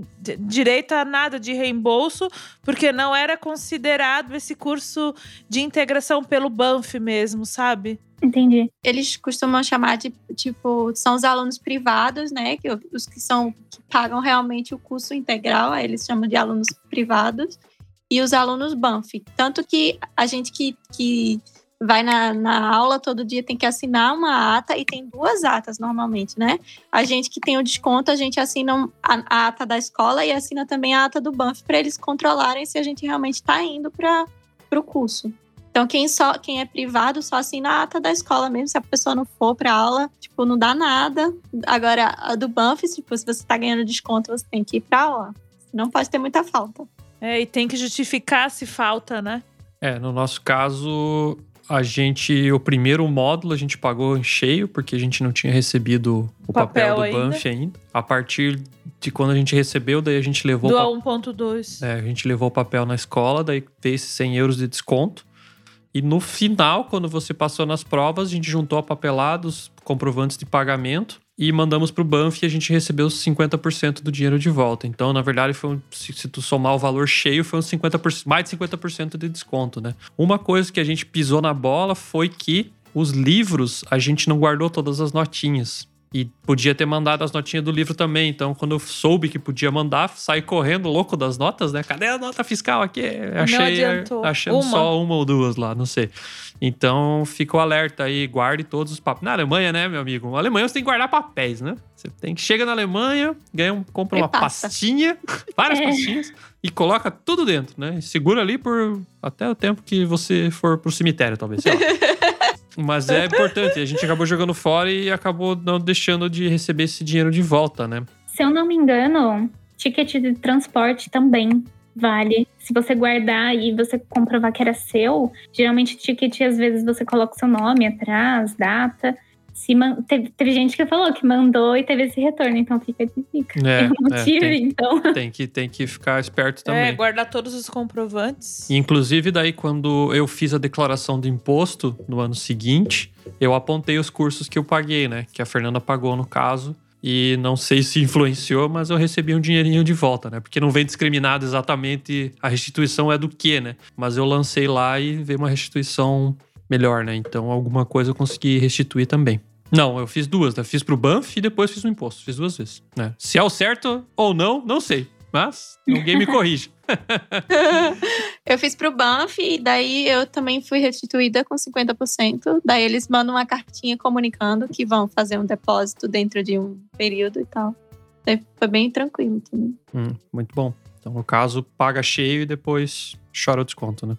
direito a nada de reembolso, porque não era considerado esse curso de integração pelo Banff mesmo, sabe? Entendi. Eles costumam chamar de, tipo, são os alunos privados, né? Que, os que são, que pagam realmente o curso integral, aí eles chamam de alunos privados. E os alunos Banff. Tanto que a gente que, que vai na, na aula todo dia tem que assinar uma ata, e tem duas atas normalmente, né? A gente que tem o desconto, a gente assina a, a ata da escola e assina também a ata do Banff, para eles controlarem se a gente realmente está indo para o curso. Então, quem, só, quem é privado só assina a ata da escola mesmo. Se a pessoa não for pra aula, tipo, não dá nada. Agora, a do Banff, tipo, se você tá ganhando desconto, você tem que ir pra aula. Não pode ter muita falta. É, e tem que justificar se falta, né? É, no nosso caso, a gente, o primeiro módulo a gente pagou em cheio, porque a gente não tinha recebido o papel, Papel do ainda. Banff ainda. A partir de quando a gente recebeu, daí a gente levou Do pa- A1.2. É, a gente levou o papel na escola, daí fez esses 100 euros de desconto. E no final, quando você passou nas provas, a gente juntou a papelada, os comprovantes de pagamento e mandamos pro Banff e a gente recebeu os 50% do dinheiro de volta. Então, na verdade, foi um, se, se tu somar o valor cheio, foi uns 50%, mais de 50% de desconto, né? Uma coisa que a gente pisou na bola foi que os livros a gente não guardou todas as notinhas. E podia ter mandado as notinhas do livro também. Então, quando eu soube que podia mandar, saí correndo louco das notas, né? Cadê a nota fiscal aqui? Achei achando Uma. só uma ou duas lá, não sei. Então, fica o alerta aí, guarde todos os papéis. Na Alemanha, né, meu amigo? Na Alemanha você tem que guardar papéis, né? Você tem que chega na Alemanha, ganha um, compra E uma passa. pastinha, várias É. pastinhas e coloca tudo dentro, né? E segura ali por até o tempo que você for pro cemitério, talvez, sei lá. Mas é importante, a gente acabou jogando fora e acabou não deixando de receber esse dinheiro de volta, né? Se eu não me engano, ticket de transporte também vale. Se você guardar e você comprovar que era seu, geralmente ticket às vezes você coloca o seu nome atrás, data. Se man- teve, teve gente que falou que mandou e teve esse retorno, então fica de dica. É, eu não é, tive, tem, então. tem que, tem que ficar esperto É, também. guardar todos os comprovantes. E, Inclusive, daí, quando eu fiz a declaração do imposto no ano seguinte, eu apontei os cursos que eu paguei, né? Que a Fernanda pagou no caso. E não sei se influenciou, mas eu recebi um dinheirinho de volta, né? Porque não vem discriminado exatamente a restituição é do que, né? Mas eu lancei lá e veio uma restituição melhor, né? Então alguma coisa eu consegui restituir também. Não, eu fiz duas, né? Fiz pro Banff e depois fiz o imposto. Fiz duas vezes, né? Se é o certo ou não, não sei. Mas ninguém me corrige. eu fiz pro Banff e daí eu também fui restituída com 50%. Daí eles mandam uma cartinha comunicando que vão fazer um depósito dentro de um período e tal. Daí foi bem tranquilo também. Hum, muito bom. Então, no caso, paga cheio e depois chora o desconto, né?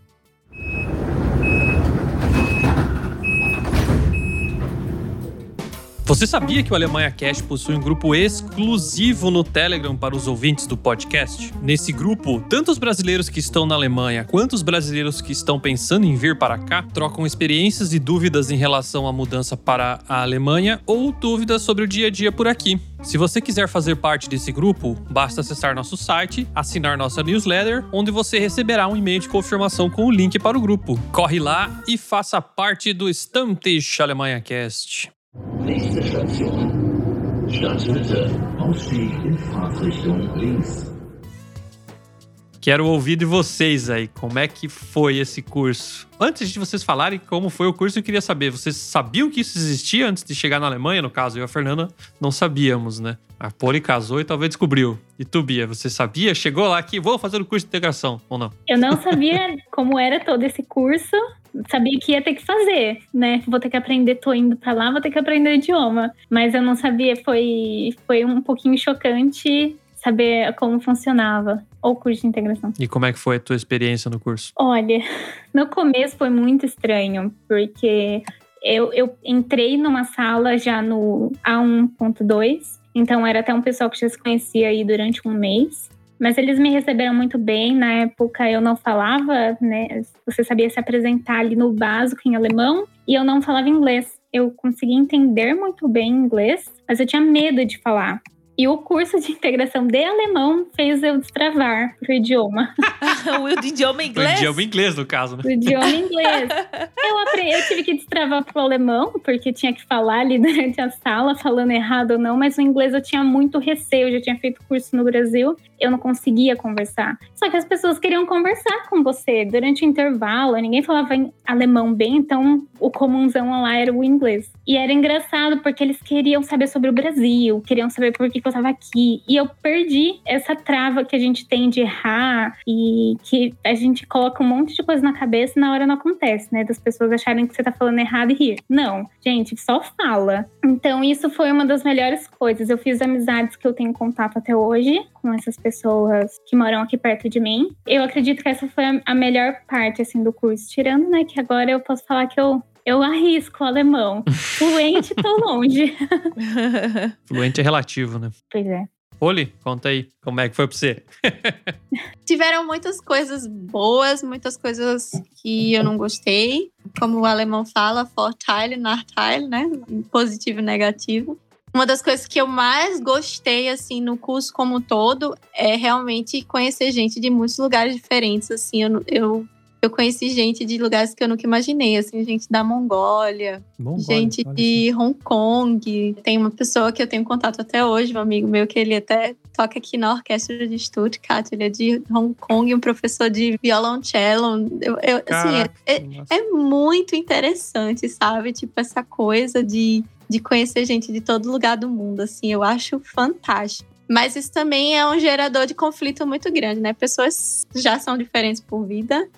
Você sabia que o Alemanha Cash possui um grupo exclusivo no Telegram para os ouvintes do podcast? Nesse grupo, tanto os brasileiros que estão na Alemanha quanto os brasileiros que estão pensando em vir para cá trocam experiências e dúvidas em relação à mudança para a Alemanha ou dúvidas sobre o dia a dia por aqui. Se você quiser fazer parte desse grupo, basta acessar nosso site, assinar nossa newsletter, onde você receberá um e-mail de confirmação com o link para o grupo. Corre lá e faça parte do Stammtisch Alemanha Cast. Nächste Station. Stadtmitte. Ausstieg in Fahrtrichtung links. Quero ouvir de vocês aí, como é que foi esse curso? Antes de vocês falarem como foi o curso, eu queria saber, vocês sabiam que isso existia antes de chegar na Alemanha, no caso? Eu e a Fernanda não sabíamos, né? A Poli casou e talvez descobriu. E tu, Bia, você sabia? Chegou lá aqui, vou fazer o curso de integração, ou não? Eu não sabia como era todo esse curso. Sabia que ia ter que fazer, né? Vou ter que aprender, tô indo pra lá, vou ter que aprender o idioma. Mas eu não sabia, foi, foi um pouquinho chocante saber como funcionava o curso de integração. E como é que foi a tua experiência no curso? Olha, no começo foi muito estranho, porque eu, eu entrei numa sala já no A1.2, então era até um pessoal que já se conhecia aí durante um mês. Mas eles me receberam muito bem. Na época eu não falava, né? Você sabia se apresentar ali no básico em alemão e eu não falava inglês. Eu conseguia entender muito bem inglês, mas eu tinha medo de falar. E o curso de integração de alemão fez eu destravar o idioma. o idioma O inglês? idioma inglês, no caso, né? O idioma inglês. Eu, aprendi, eu tive que destravar pro alemão, porque tinha que falar ali durante a sala, falando errado ou não, mas o inglês eu tinha muito receio, eu já tinha feito curso no Brasil, eu não conseguia conversar. Só que as pessoas queriam conversar com você durante o intervalo, ninguém falava em alemão bem, então o comunzão lá era o inglês. E era engraçado, porque eles queriam saber sobre o Brasil, queriam saber por que, eu tava aqui. E eu perdi essa trava que a gente tem de errar e que a gente coloca um monte de coisa na cabeça e na hora não acontece, né? Das pessoas acharem que você tá falando errado e rir. Não, gente, só fala. Então, isso foi uma das melhores coisas. Eu fiz amizades que eu tenho contato até hoje com essas pessoas que moram aqui perto de mim. Eu acredito que essa foi a- a melhor parte, assim, do curso. Tirando, né, que agora eu posso falar que eu. Eu arrisco o alemão. Fluente, tô longe. Fluente é relativo, né? Pois é. Oli, conta aí, como é que foi pra você? Tiveram muitas coisas boas, muitas coisas que eu não gostei. Como o alemão fala, Vorteile, Nachteile, né? Positivo e negativo. Uma das coisas que eu mais gostei, assim, no curso como um todo, é realmente conhecer gente de muitos lugares diferentes, assim. Eu, eu eu conheci gente de lugares que eu nunca imaginei, assim, gente da Mongólia, Mongólia, gente de Hong Kong. Tem uma pessoa que eu tenho contato até hoje, um amigo meu, que ele até toca aqui na orquestra de Stuttgart, ele é de Hong Kong, um professor de violoncelo. Eu, eu, assim, é, nossa. é muito interessante, sabe? Tipo, essa coisa de, de conhecer gente de todo lugar do mundo, assim, eu acho fantástico. Mas isso também é um gerador de conflito muito grande, né? Pessoas já são diferentes por vida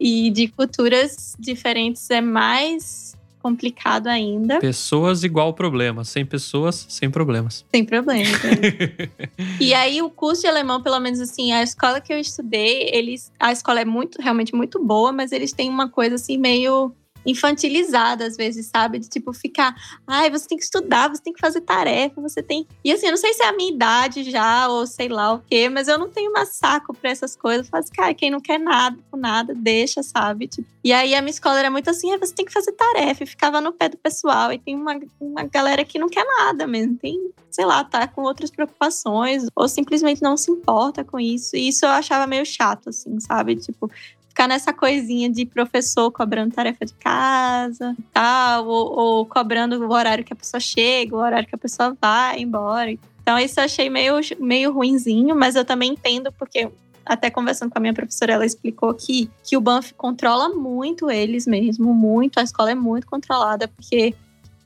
e de culturas diferentes é mais complicado ainda, Pessoas igual problema. Sem pessoas, sem problemas. sem problema. né? e aí o curso de alemão, pelo menos assim, a escola que eu estudei, eles, a escola é muito, realmente muito boa, mas eles têm uma coisa assim meio infantilizada às vezes, sabe? De tipo ficar, ai, você tem que estudar, você tem que fazer tarefa, você tem. E assim, eu não sei se é a minha idade já ou sei lá o quê, mas eu não tenho mais saco pra essas coisas. Eu falo assim, cara, quem não quer nada com nada, deixa, sabe? Tipo, e aí a minha escola era muito assim, ai, você tem que fazer tarefa, e ficava no pé do pessoal. E tem uma, uma galera que não quer nada mesmo, tem, sei lá, tá com outras preocupações, ou simplesmente não se importa com isso. E isso eu achava meio chato, assim, sabe? Tipo, ficar nessa coisinha de professor cobrando tarefa de casa e tal, ou, ou cobrando o horário que a pessoa chega, o horário que a pessoa vai embora. Então, isso eu achei meio, meio ruinzinho, mas eu também entendo, porque até conversando com a minha professora, ela explicou que, que o Banff controla muito eles mesmo, muito. A escola é muito controlada, porque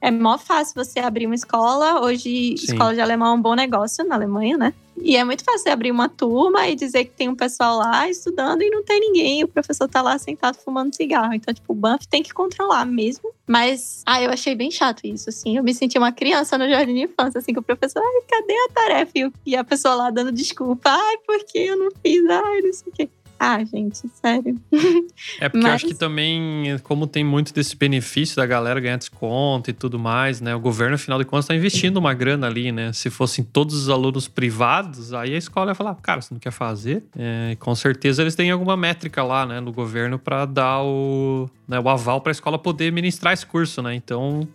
é mó fácil você abrir uma escola. Hoje, Sim. escola de alemão é um bom negócio na Alemanha, né? E é muito fácil você abrir uma turma e dizer que tem um pessoal lá estudando e não tem ninguém. E o professor tá lá sentado fumando cigarro. Então, tipo, o Banff tem que controlar mesmo. Mas, ah, eu achei bem chato isso, assim. Eu me senti uma criança no jardim de infância, assim, que o professor, ai, cadê a tarefa? E E a pessoa lá dando desculpa. Ai, porque eu não fiz? Ai, não sei o quê. Ah, gente, sério. É porque eu acho Mas- que também, como tem muito desse benefício da galera ganhar desconto e tudo mais, né? O governo, afinal de contas, tá investindo uma grana ali, né? Se fossem todos os alunos privados, aí a escola ia falar, cara, você não quer fazer? É, com certeza eles têm alguma métrica lá, né, no governo pra dar o, né, o aval pra escola poder ministrar esse curso, né? Então,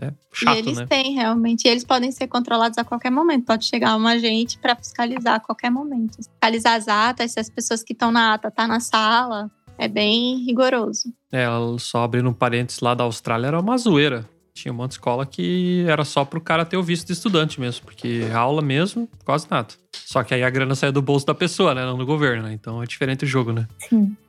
é chato, e eles né? têm, realmente. E eles podem ser controlados a qualquer momento. Pode chegar um agente para fiscalizar a qualquer momento. Fiscalizar as atas, se as pessoas que estão na ata tá na sala. É bem rigoroso. É, só abrindo um parênteses lá da Austrália, era uma zoeira. Tinha um monte de escola que era só pro cara ter o visto de estudante mesmo, porque aula mesmo, quase nada. Só que aí a grana saía do bolso da pessoa, né? Não do governo, né? Então é diferente o jogo, né?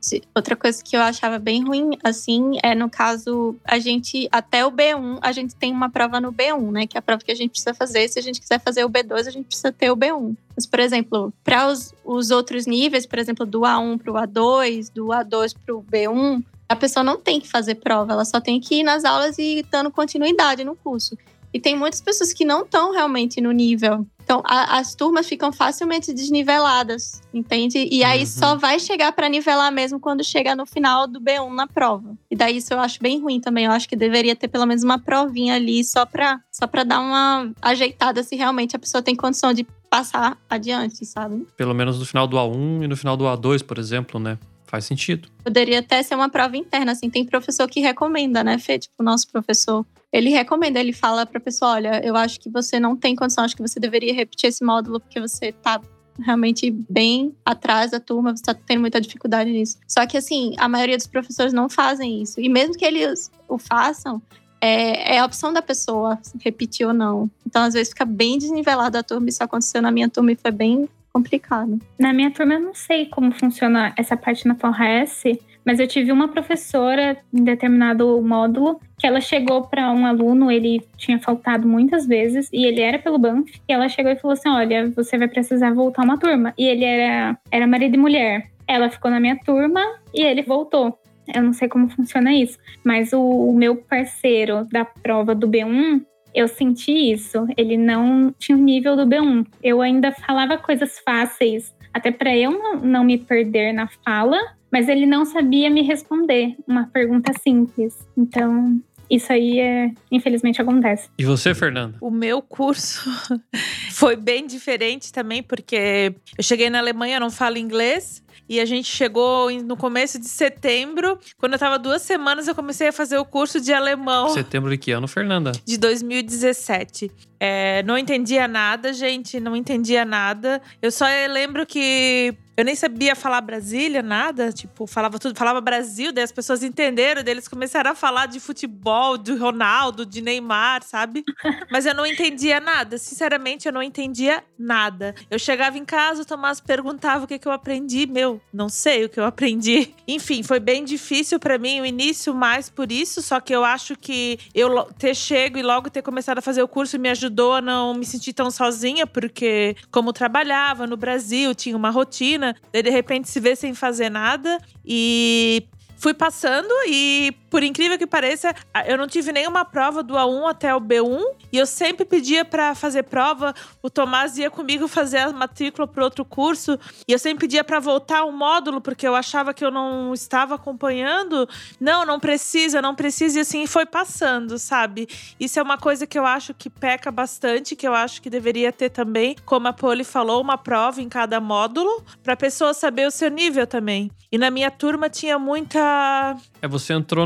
Sim. Outra coisa que eu achava bem ruim, assim, é no caso, a gente, até o B1, a gente tem uma prova no B1, né? Que é a prova que a gente precisa fazer. Se a gente quiser fazer o B2, a gente precisa ter o B1. Mas, por exemplo, para os, os outros níveis, por exemplo, do A1 para o A2, do A2 para o B1, a pessoa não tem que fazer prova, ela só tem que ir nas aulas e dando continuidade no curso. E tem muitas pessoas que não estão realmente no nível. Então, a- as turmas ficam facilmente desniveladas, entende? E aí Uhum. só vai chegar para nivelar mesmo quando chegar no final do B1 na prova. E daí isso eu acho bem ruim também. Eu acho que deveria ter pelo menos uma provinha ali só para só para dar uma ajeitada se realmente a pessoa tem condição de passar adiante, sabe? Pelo menos no final do A1 e no final do A2, por exemplo, né? Faz sentido. Poderia até ser uma prova interna, assim. Tem professor que recomenda, né, Fê? Tipo, o nosso professor. Ele recomenda, ele fala pra pessoa: olha, eu acho que você não tem condição, acho que você deveria repetir esse módulo porque você tá realmente bem atrás da turma, você tá tendo muita dificuldade nisso. Só que, assim, a maioria dos professores não fazem isso. E mesmo que eles o façam, é, é a opção da pessoa repetir ou não. Então, às vezes, fica bem desnivelado a turma. Isso aconteceu na minha turma e foi bem complicado. Na minha turma, eu não sei como funciona essa parte na FORRES, mas eu tive uma professora em determinado módulo que ela chegou para um aluno, ele tinha faltado muitas vezes e ele era pelo Banff, e ela chegou e falou assim: "Olha, você vai precisar voltar uma turma". E ele era era marido e mulher. Ela ficou na minha turma e ele voltou. Eu não sei como funciona isso, mas o, o meu parceiro da prova do B1 eu senti isso. Ele não tinha o nível do B1. Eu ainda falava coisas fáceis, até para eu não, não me perder na fala, mas ele não sabia me responder uma pergunta simples. Então, isso aí é, infelizmente acontece. E você, Fernanda? O meu curso foi bem diferente também, porque eu cheguei na Alemanha, eu não falo inglês. E a gente chegou no começo de setembro. Quando eu tava duas semanas, eu comecei a fazer o curso de alemão Setembro de que ano, Fernanda? de 2017. É, não entendia nada, gente, não entendia nada. Eu só lembro que eu nem sabia falar Brasília, nada. Tipo, falava tudo, falava Brasil, daí as pessoas entenderam, daí eles começaram a falar de futebol, de Ronaldo, de Neymar, sabe? Mas eu não entendia nada. Sinceramente, eu não entendia nada. Eu chegava em casa, o Tomás perguntava o que, que eu aprendi. Meu, não sei o que eu aprendi. Enfim, foi bem difícil para mim o início, mais por isso. Só que eu acho que eu ter chego e logo ter começado a fazer o curso me ajudou a não me sentir tão sozinha, porque como trabalhava no Brasil, tinha uma rotina, daí de repente se vê sem fazer nada. E fui passando e, por incrível que pareça, eu não tive nenhuma prova do A1 até o B1. E eu sempre pedia para fazer prova. O Tomás ia comigo fazer a matrícula para outro curso. E eu sempre pedia para voltar um módulo, porque eu achava que eu não estava acompanhando. Não, não precisa, não precisa. E assim foi passando, sabe? Isso é uma coisa que eu acho que peca bastante, que eu acho que deveria ter também, como a Poli falou, uma prova em cada módulo, para a pessoa saber o seu nível também. E na minha turma tinha muita é, você entrou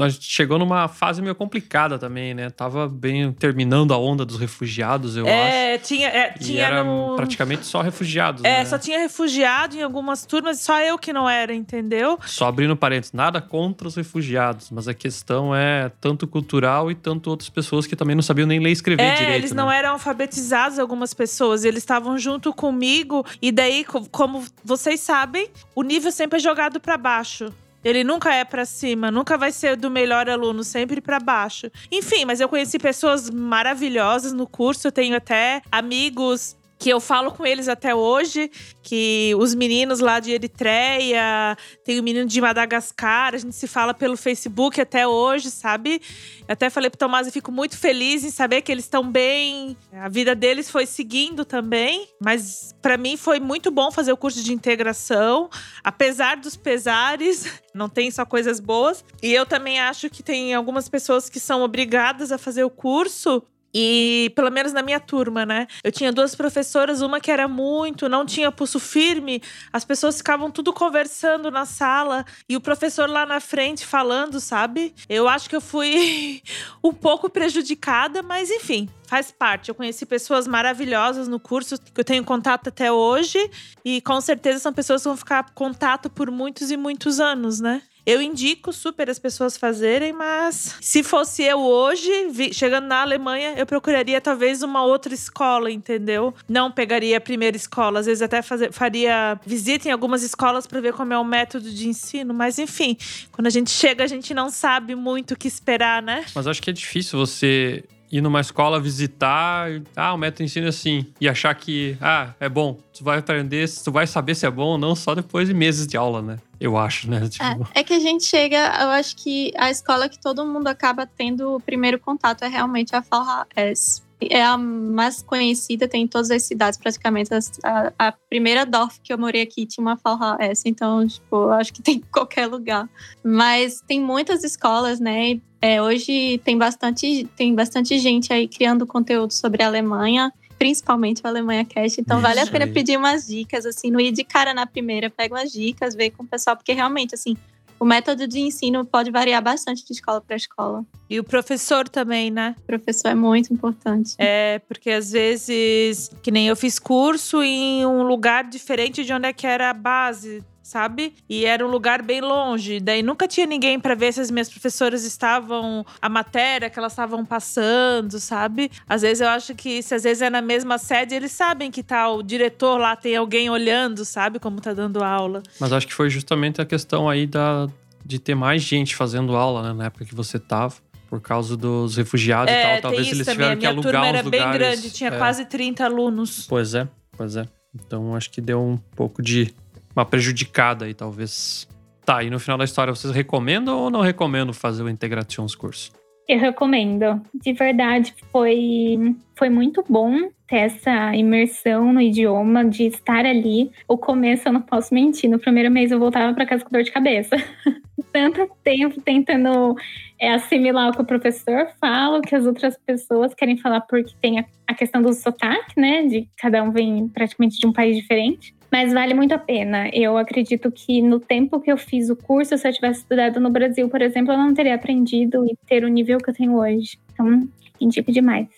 A gente chegou numa fase meio complicada também, né? Tava bem terminando a onda dos refugiados, eu é, acho. Tinha, é, tinha. E era no... praticamente só refugiados. É, né? só tinha refugiado em algumas turmas, só eu que não era, entendeu? Só abrindo parênteses, nada contra os refugiados, mas a questão é tanto cultural e tanto outras pessoas que também não sabiam nem ler e escrever é, direito. Eles né? não eram alfabetizados, algumas pessoas. Eles estavam junto comigo, e daí, como vocês sabem, o nível sempre é jogado para baixo. Ele nunca é para cima, nunca vai ser do melhor aluno, sempre para baixo. Enfim, mas eu conheci pessoas maravilhosas no curso, eu tenho até amigos que eu falo com eles até hoje, que os meninos lá de Eritreia, tem o menino de Madagascar, a gente se fala pelo Facebook até hoje, sabe? Eu até falei pro Tomás, eu fico muito feliz em saber que eles estão bem, a vida deles foi seguindo também, mas para mim foi muito bom fazer o curso de integração, apesar dos pesares, não tem só coisas boas. E eu também acho que tem algumas pessoas que são obrigadas a fazer o curso e pelo menos na minha turma, né? Eu tinha duas professoras, uma que era muito, não tinha pulso firme, as pessoas ficavam tudo conversando na sala e o professor lá na frente falando, sabe? Eu acho que eu fui um pouco prejudicada, mas enfim, faz parte. Eu conheci pessoas maravilhosas no curso que eu tenho contato até hoje e com certeza são pessoas que vão ficar contato por muitos e muitos anos, né? Eu indico super as pessoas fazerem, mas se fosse eu hoje, vi, chegando na Alemanha, eu procuraria talvez uma outra escola, entendeu? Não pegaria a primeira escola, às vezes até fazer, faria visita em algumas escolas para ver como é o método de ensino, mas enfim, quando a gente chega, a gente não sabe muito o que esperar, né? Mas acho que é difícil você ir numa escola visitar, ah, o método ensino assim, e achar que, ah, é bom. Tu vai aprender, tu vai saber se é bom ou não só depois de meses de aula, né? Eu acho, né? Tipo... É, é, que a gente chega, eu acho que a escola que todo mundo acaba tendo o primeiro contato é realmente a FALHS. É a mais conhecida, tem em todas as cidades praticamente. A, a primeira Dorf que eu morei aqui tinha uma FALHS, então, tipo, acho que tem em qualquer lugar. Mas tem muitas escolas, né? É, hoje tem bastante, tem bastante gente aí criando conteúdo sobre a Alemanha principalmente o Alemanha Cast. Então vale a pena pedir umas dicas, assim, não ir de cara na primeira, pega umas dicas, vê com o pessoal, porque realmente, assim, o método de ensino pode variar bastante de escola para escola. E o professor também, né? O professor é muito importante. É, porque às vezes, que nem eu fiz curso em um lugar diferente de onde é que era a base sabe? E era um lugar bem longe. Daí nunca tinha ninguém para ver se as minhas professoras estavam a matéria que elas estavam passando, sabe? Às vezes eu acho que se às vezes é na mesma sede, eles sabem que tá o diretor lá tem alguém olhando, sabe, como tá dando aula. Mas acho que foi justamente a questão aí da de ter mais gente fazendo aula, né, na época que você tava por causa dos refugiados é, e tal. Talvez eles também. tiveram que alugar turma era os lugares. bem grande, tinha é. quase 30 alunos. Pois é, pois é. Então acho que deu um pouco de uma prejudicada aí, talvez. Tá, e no final da história, vocês recomendam ou não recomendam fazer o Integrations curso? Eu recomendo. De verdade, foi, foi muito bom ter essa imersão no idioma, de estar ali. O começo, eu não posso mentir, no primeiro mês eu voltava para casa com dor de cabeça. Tanto tempo tentando é, assimilar o que o professor fala, o que as outras pessoas querem falar, porque tem a, a questão do sotaque, né? De cada um vem praticamente de um país diferente. Mas vale muito a pena. Eu acredito que no tempo que eu fiz o curso, se eu tivesse estudado no Brasil, por exemplo, eu não teria aprendido e ter o nível que eu tenho hoje. Então, indico demais.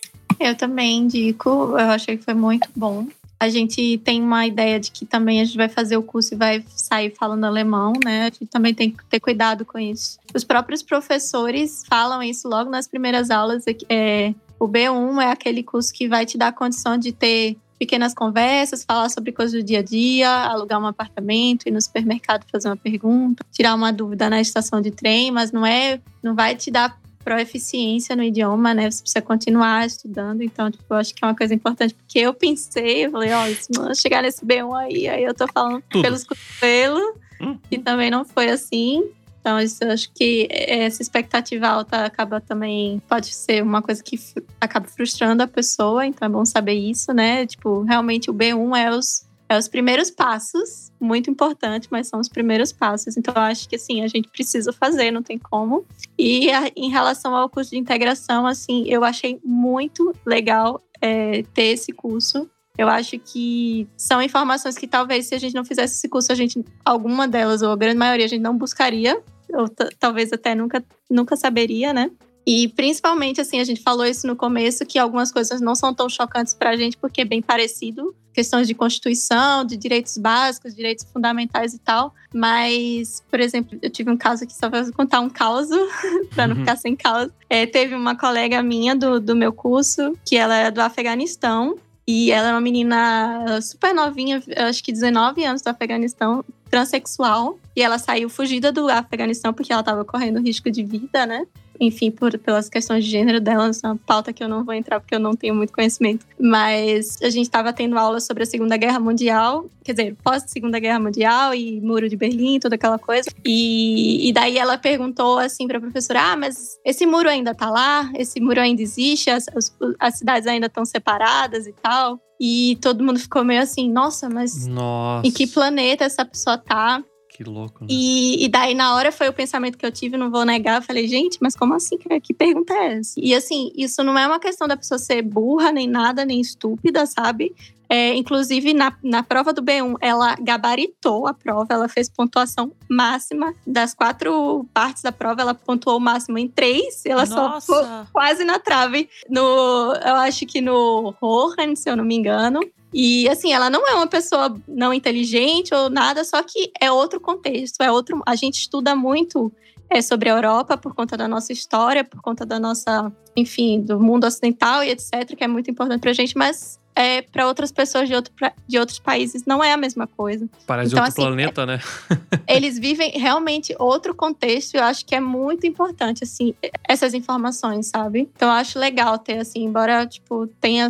Eu também indico, eu achei que foi muito bom. A gente tem uma ideia de que também a gente vai fazer o curso e vai sair falando alemão, né? A gente também tem que ter cuidado com isso. Os próprios professores falam isso logo nas primeiras aulas. É, o B1 é aquele curso que vai te dar a condição de ter pequenas conversas, falar sobre coisas do dia a dia, alugar um apartamento, ir no supermercado fazer uma pergunta, tirar uma dúvida na estação de trem, mas não é, não vai te dar proeficiência no idioma, né? Você precisa continuar estudando. Então, tipo, eu acho que é uma coisa importante, porque eu pensei, eu falei, ó, oh, se chegar nesse B1 aí, aí eu tô falando Tudo. pelos cotovelos, hum. e também não foi assim. Então, isso, eu acho que essa expectativa alta acaba também, pode ser uma coisa que acaba frustrando a pessoa, então é bom saber isso, né? Tipo, realmente o B1 é os é os primeiros passos, muito importante, mas são os primeiros passos. Então, eu acho que assim, a gente precisa fazer, não tem como. E a, em relação ao curso de integração, assim, eu achei muito legal é, ter esse curso. Eu acho que são informações que talvez se a gente não fizesse esse curso, a gente, alguma delas, ou a grande maioria, a gente não buscaria, ou talvez até nunca, nunca saberia, né? E principalmente, assim, a gente falou isso no começo, que algumas coisas não são tão chocantes para a gente, porque é bem parecido. Questões de Constituição, de direitos básicos, direitos fundamentais e tal. Mas, por exemplo, eu tive um caso aqui, só vou contar um caos, para não uhum. ficar sem causa. É, teve uma colega minha do, do meu curso, que ela é do Afeganistão, e ela é uma menina super novinha, acho que 19 anos do Afeganistão, transexual. E ela saiu fugida do Afeganistão porque ela estava correndo risco de vida, né? Enfim, por, pelas questões de gênero dela, essa é uma pauta que eu não vou entrar porque eu não tenho muito conhecimento. Mas a gente estava tendo aula sobre a Segunda Guerra Mundial, quer dizer, pós-Segunda Guerra Mundial e Muro de Berlim, toda aquela coisa. E, e daí ela perguntou assim para a professora: ah, mas esse muro ainda tá lá? Esse muro ainda existe? As, as, as cidades ainda estão separadas e tal? E todo mundo ficou meio assim, nossa, mas nossa. em que planeta essa pessoa tá? Que louco, né? E, e, daí, na hora, foi o pensamento que eu tive, não vou negar. Eu falei, gente, mas como assim? Que, que pergunta é essa? E assim, isso não é uma questão da pessoa ser burra, nem nada, nem estúpida, sabe? É, inclusive, na, na prova do B1, ela gabaritou a prova, ela fez pontuação máxima. Das quatro partes da prova, ela pontuou o máximo em três. Ela Nossa. só ficou quase na trave. No, eu acho que no Rohan, se eu não me engano. E assim, ela não é uma pessoa não inteligente ou nada, só que é outro contexto, é outro. A gente estuda muito é, sobre a Europa por conta da nossa história, por conta da nossa, enfim, do mundo ocidental e etc, que é muito importante pra gente, mas é, para outras pessoas de, outro, de outros países não é a mesma coisa. Parece então, outro assim, planeta, é, né? eles vivem realmente outro contexto e eu acho que é muito importante, assim, essas informações, sabe? Então eu acho legal ter, assim, embora, tipo, tenha,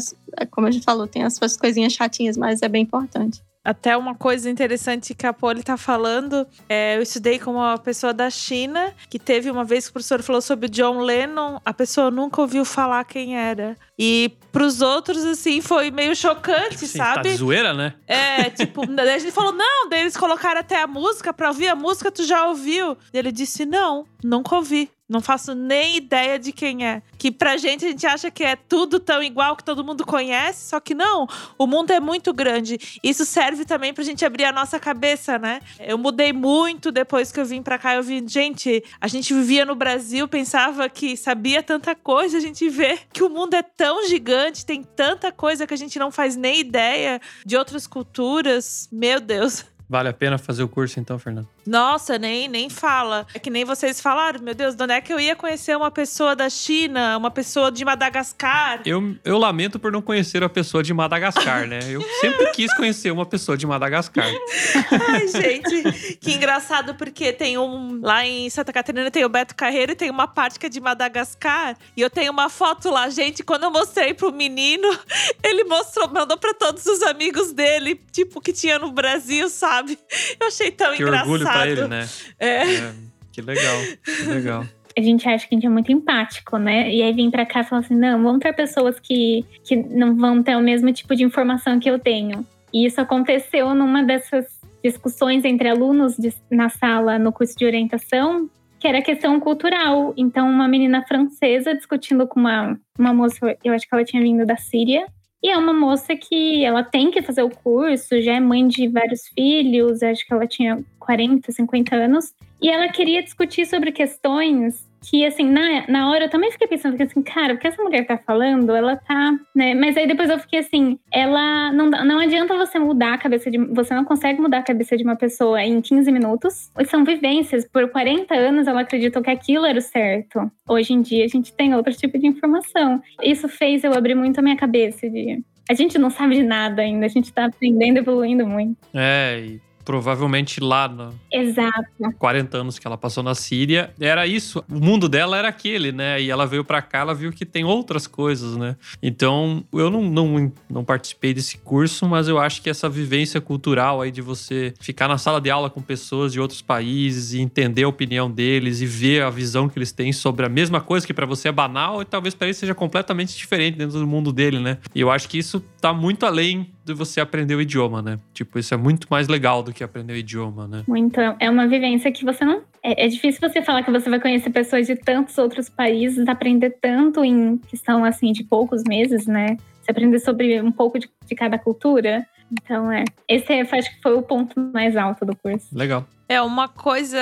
como a gente falou, tem as suas coisinhas chatinhas, mas é bem importante. Até uma coisa interessante que a Poli tá falando, é, eu estudei com uma pessoa da China, que teve uma vez que o professor falou sobre John Lennon, a pessoa nunca ouviu falar quem era. E pros outros, assim, foi meio chocante, tipo, sabe? Tá de zoeira, né? É, tipo, daí a gente falou, não, daí eles colocaram até a música pra ouvir a música, tu já ouviu? E ele disse, não, nunca ouvi. Não faço nem ideia de quem é. Que pra gente a gente acha que é tudo tão igual que todo mundo conhece, só que não. O mundo é muito grande. Isso serve também pra gente abrir a nossa cabeça, né? Eu mudei muito depois que eu vim pra cá. Eu vi, gente, a gente vivia no Brasil, pensava que sabia tanta coisa, a gente vê que o mundo é tão gigante, tem tanta coisa que a gente não faz nem ideia de outras culturas. Meu Deus. Vale a pena fazer o curso então, Fernando? Nossa, nem, nem fala. É que nem vocês falaram, meu Deus, de onde é que eu ia conhecer uma pessoa da China, uma pessoa de Madagascar? Eu, eu lamento por não conhecer a pessoa de Madagascar, né? Eu sempre quis conhecer uma pessoa de Madagascar. Ai, gente, que engraçado, porque tem um. Lá em Santa Catarina tem o Beto Carreiro e tem uma parte que é de Madagascar. E eu tenho uma foto lá, gente. Quando eu mostrei pro menino, ele mostrou, mandou pra todos os amigos dele, tipo, que tinha no Brasil, sabe? Eu achei tão que engraçado. Orgulho pra ele, né? É. é. Que legal, que legal. A gente acha que a gente é muito empático, né? E aí vem pra cá e fala assim: não, vamos ter pessoas que, que não vão ter o mesmo tipo de informação que eu tenho. E isso aconteceu numa dessas discussões entre alunos de, na sala no curso de orientação, que era questão cultural. Então, uma menina francesa discutindo com uma, uma moça, eu acho que ela tinha vindo da Síria, e é uma moça que ela tem que fazer o curso, já é mãe de vários filhos, acho que ela tinha 40, 50 anos. E ela queria discutir sobre questões que, assim, na, na hora eu também fiquei pensando assim, cara, o que essa mulher tá falando, ela tá, né? Mas aí depois eu fiquei assim, ela não, não adianta você mudar a cabeça de. Você não consegue mudar a cabeça de uma pessoa em 15 minutos. São vivências. Por 40 anos ela acreditou que aquilo era o certo. Hoje em dia a gente tem outro tipo de informação. Isso fez eu abrir muito a minha cabeça de. A gente não sabe de nada ainda, a gente tá aprendendo, evoluindo muito. É, e provavelmente lá no Exato. 40 anos que ela passou na Síria, era isso. O mundo dela era aquele, né? E ela veio pra cá, ela viu que tem outras coisas, né? Então, eu não, não, não participei desse curso, mas eu acho que essa vivência cultural aí de você ficar na sala de aula com pessoas de outros países e entender a opinião deles e ver a visão que eles têm sobre a mesma coisa que pra você é banal e talvez pra ele seja completamente diferente dentro do mundo dele, né? E eu acho que isso tá muito além de você aprender o idioma, né? Tipo, isso é muito mais legal do que aprender o idioma, né? Muito. É uma vivência que você não. É, é difícil você falar que você vai conhecer pessoas de tantos outros países, aprender tanto em questão assim de poucos meses, né? Você aprender sobre um pouco de, de cada cultura. Então, é. Esse é, acho que foi o ponto mais alto do curso. Legal. É uma coisa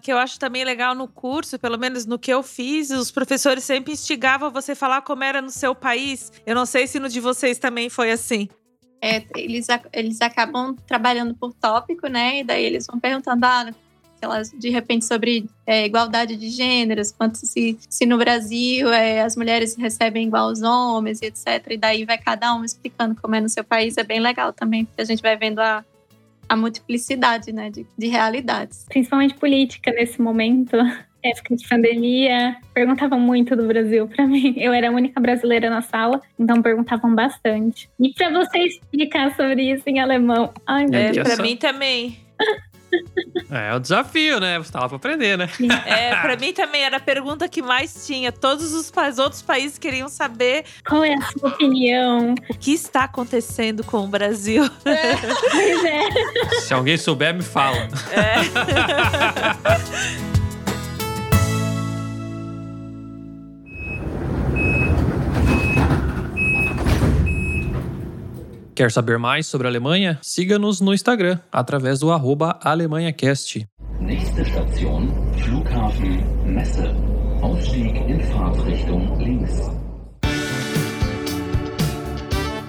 que eu acho também legal no curso, pelo menos no que eu fiz, os professores sempre instigavam você falar como era no seu país. Eu não sei se no de vocês também foi assim. É, eles, eles acabam trabalhando por tópico, né? E daí eles vão perguntando, ah, lá, de repente sobre é, igualdade de gêneros, quanto se, se no Brasil é, as mulheres recebem igual aos homens, e etc. E daí vai cada um explicando como é no seu país. É bem legal também, porque a gente vai vendo a, a multiplicidade, né, de, de realidades. Principalmente política nesse momento. Época de pandemia, perguntavam muito do Brasil pra mim. Eu era a única brasileira na sala, então perguntavam bastante. E pra você explicar sobre isso em alemão? Ai, meu É, Deus. pra mim também. É, é o desafio, né? Você tá lá pra aprender, né? É, pra mim também era a pergunta que mais tinha. Todos os pa- outros países queriam saber Qual é a sua opinião? o que está acontecendo com o Brasil. Pois é. Se alguém souber, me fala. Quer saber mais sobre a Alemanha? Siga-nos no Instagram, através do arroba AlemanhaCast. Nächste Station, Flughafen Messe. Ausstieg in Fahrtrichtung links.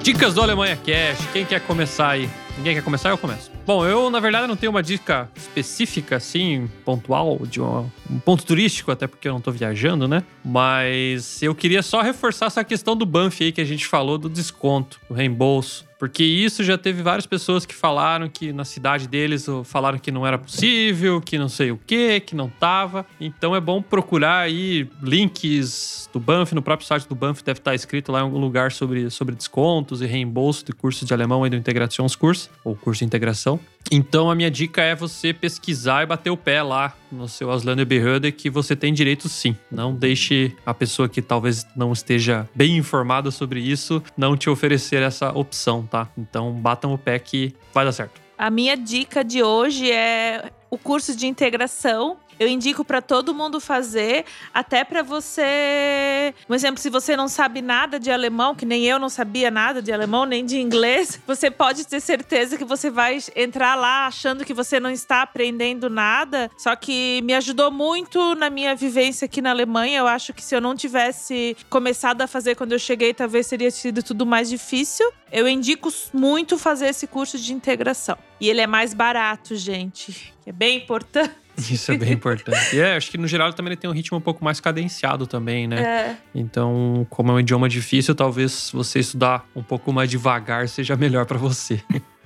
Dicas do Alemanha Cash. Quem quer começar aí? Ninguém quer começar? Eu começo. Bom, eu na verdade não tenho uma dica específica, assim, pontual, de uma- um ponto turístico, até porque eu não tô viajando, né? Mas eu queria só reforçar essa questão do Banff aí que a gente falou do desconto, do reembolso. Porque isso já teve várias pessoas que falaram que na cidade deles falaram que não era possível, que não sei o que, que não tava. Então é bom procurar aí links do Banff, no próprio site do Banff deve estar escrito lá em algum lugar sobre, sobre descontos e reembolso de cursos de alemão e do Integrationskurs, ou curso de integração. Então a minha dica é você pesquisar e bater o pé lá no seu Ausländer Behörde que você tem direito sim. Não deixe a pessoa que talvez não esteja bem informada sobre isso não te oferecer essa opção, tá? Então batam o pé que vai dar certo. A minha dica de hoje é o curso de integração. Eu indico para todo mundo fazer, até para você. Um exemplo, se você não sabe nada de alemão, que nem eu não sabia nada de alemão, nem de inglês, você pode ter certeza que você vai entrar lá achando que você não está aprendendo nada. Só que me ajudou muito na minha vivência aqui na Alemanha. Eu acho que se eu não tivesse começado a fazer quando eu cheguei, talvez teria sido tudo mais difícil. Eu indico muito fazer esse curso de integração. E ele é mais barato, gente. É bem importante. Isso é bem importante. E é, acho que no geral também ele tem um ritmo um pouco mais cadenciado também, né? É. Então, como é um idioma difícil, talvez você estudar um pouco mais devagar seja melhor pra você.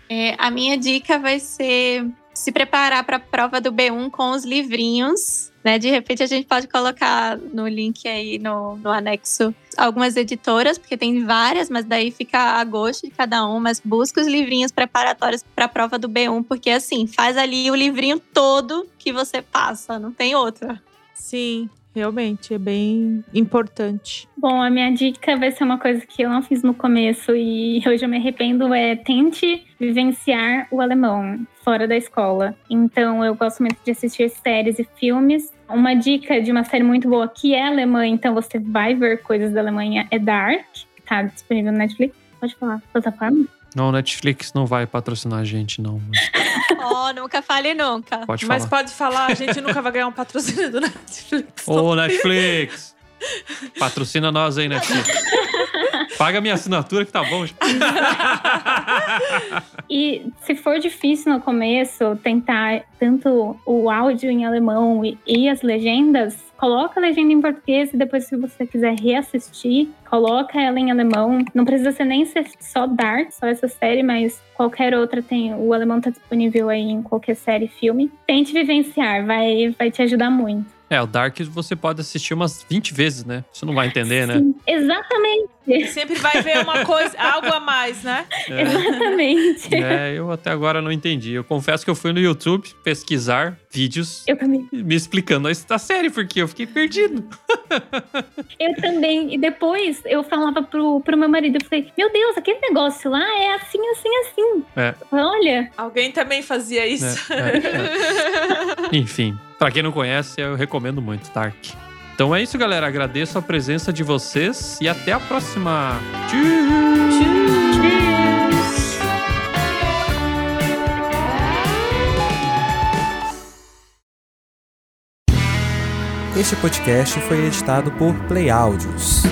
É, a minha dica vai ser se preparar para a prova do B1 com os livrinhos. Né? De repente a gente pode colocar no link aí no, no anexo algumas editoras, porque tem várias, mas daí fica a gosto de cada um. Mas busca os livrinhos preparatórios para a prova do B1, porque assim, faz ali o livrinho todo que você passa, não tem outra. Sim, realmente, é bem importante. Bom, a minha dica vai ser uma coisa que eu não fiz no começo e hoje eu me arrependo, é tente vivenciar o alemão fora da escola. Então, eu gosto muito de assistir séries e filmes. Uma dica de uma série muito boa que é alemã, então você vai ver coisas da Alemanha, é Dark, tá disponível no Netflix. Pode falar, plataforma? Não, Netflix não vai patrocinar a gente, não. Oh, nunca fale nunca. Pode Mas falar. pode falar, a gente nunca vai ganhar um patrocínio do Netflix. Ô, Netflix! Patrocina nós aí, Netflix. Paga minha assinatura que tá bom. E se for difícil no começo tentar tanto o áudio em alemão e, e as legendas, coloca a legenda em português e depois, se você quiser reassistir, coloca ela em alemão. Não precisa ser nem ser só Dark, só essa série, mas qualquer outra tem. O alemão tá disponível aí em qualquer série, filme. Tente vivenciar, vai, vai te ajudar muito. É, o Dark você pode assistir umas 20 vezes, né? Você não vai entender, né? Sim, Sempre vai ver uma coisa, algo a mais, né? É. exatamente. É, eu até agora não entendi. Eu confesso que eu fui no YouTube pesquisar vídeos Eu também. me explicando a série, porque eu fiquei perdido. Eu também. E depois eu falava pro, pro meu marido, eu falei, meu Deus, aquele negócio lá é assim, assim, assim. É. Olha, Alguém também fazia isso. É, é, é. Enfim, pra quem não conhece, eu recomendo muito Dark. Então é isso, galera. Agradeço a presença de vocês e até a próxima. Tchau! Este podcast foi editado por Play Áudios.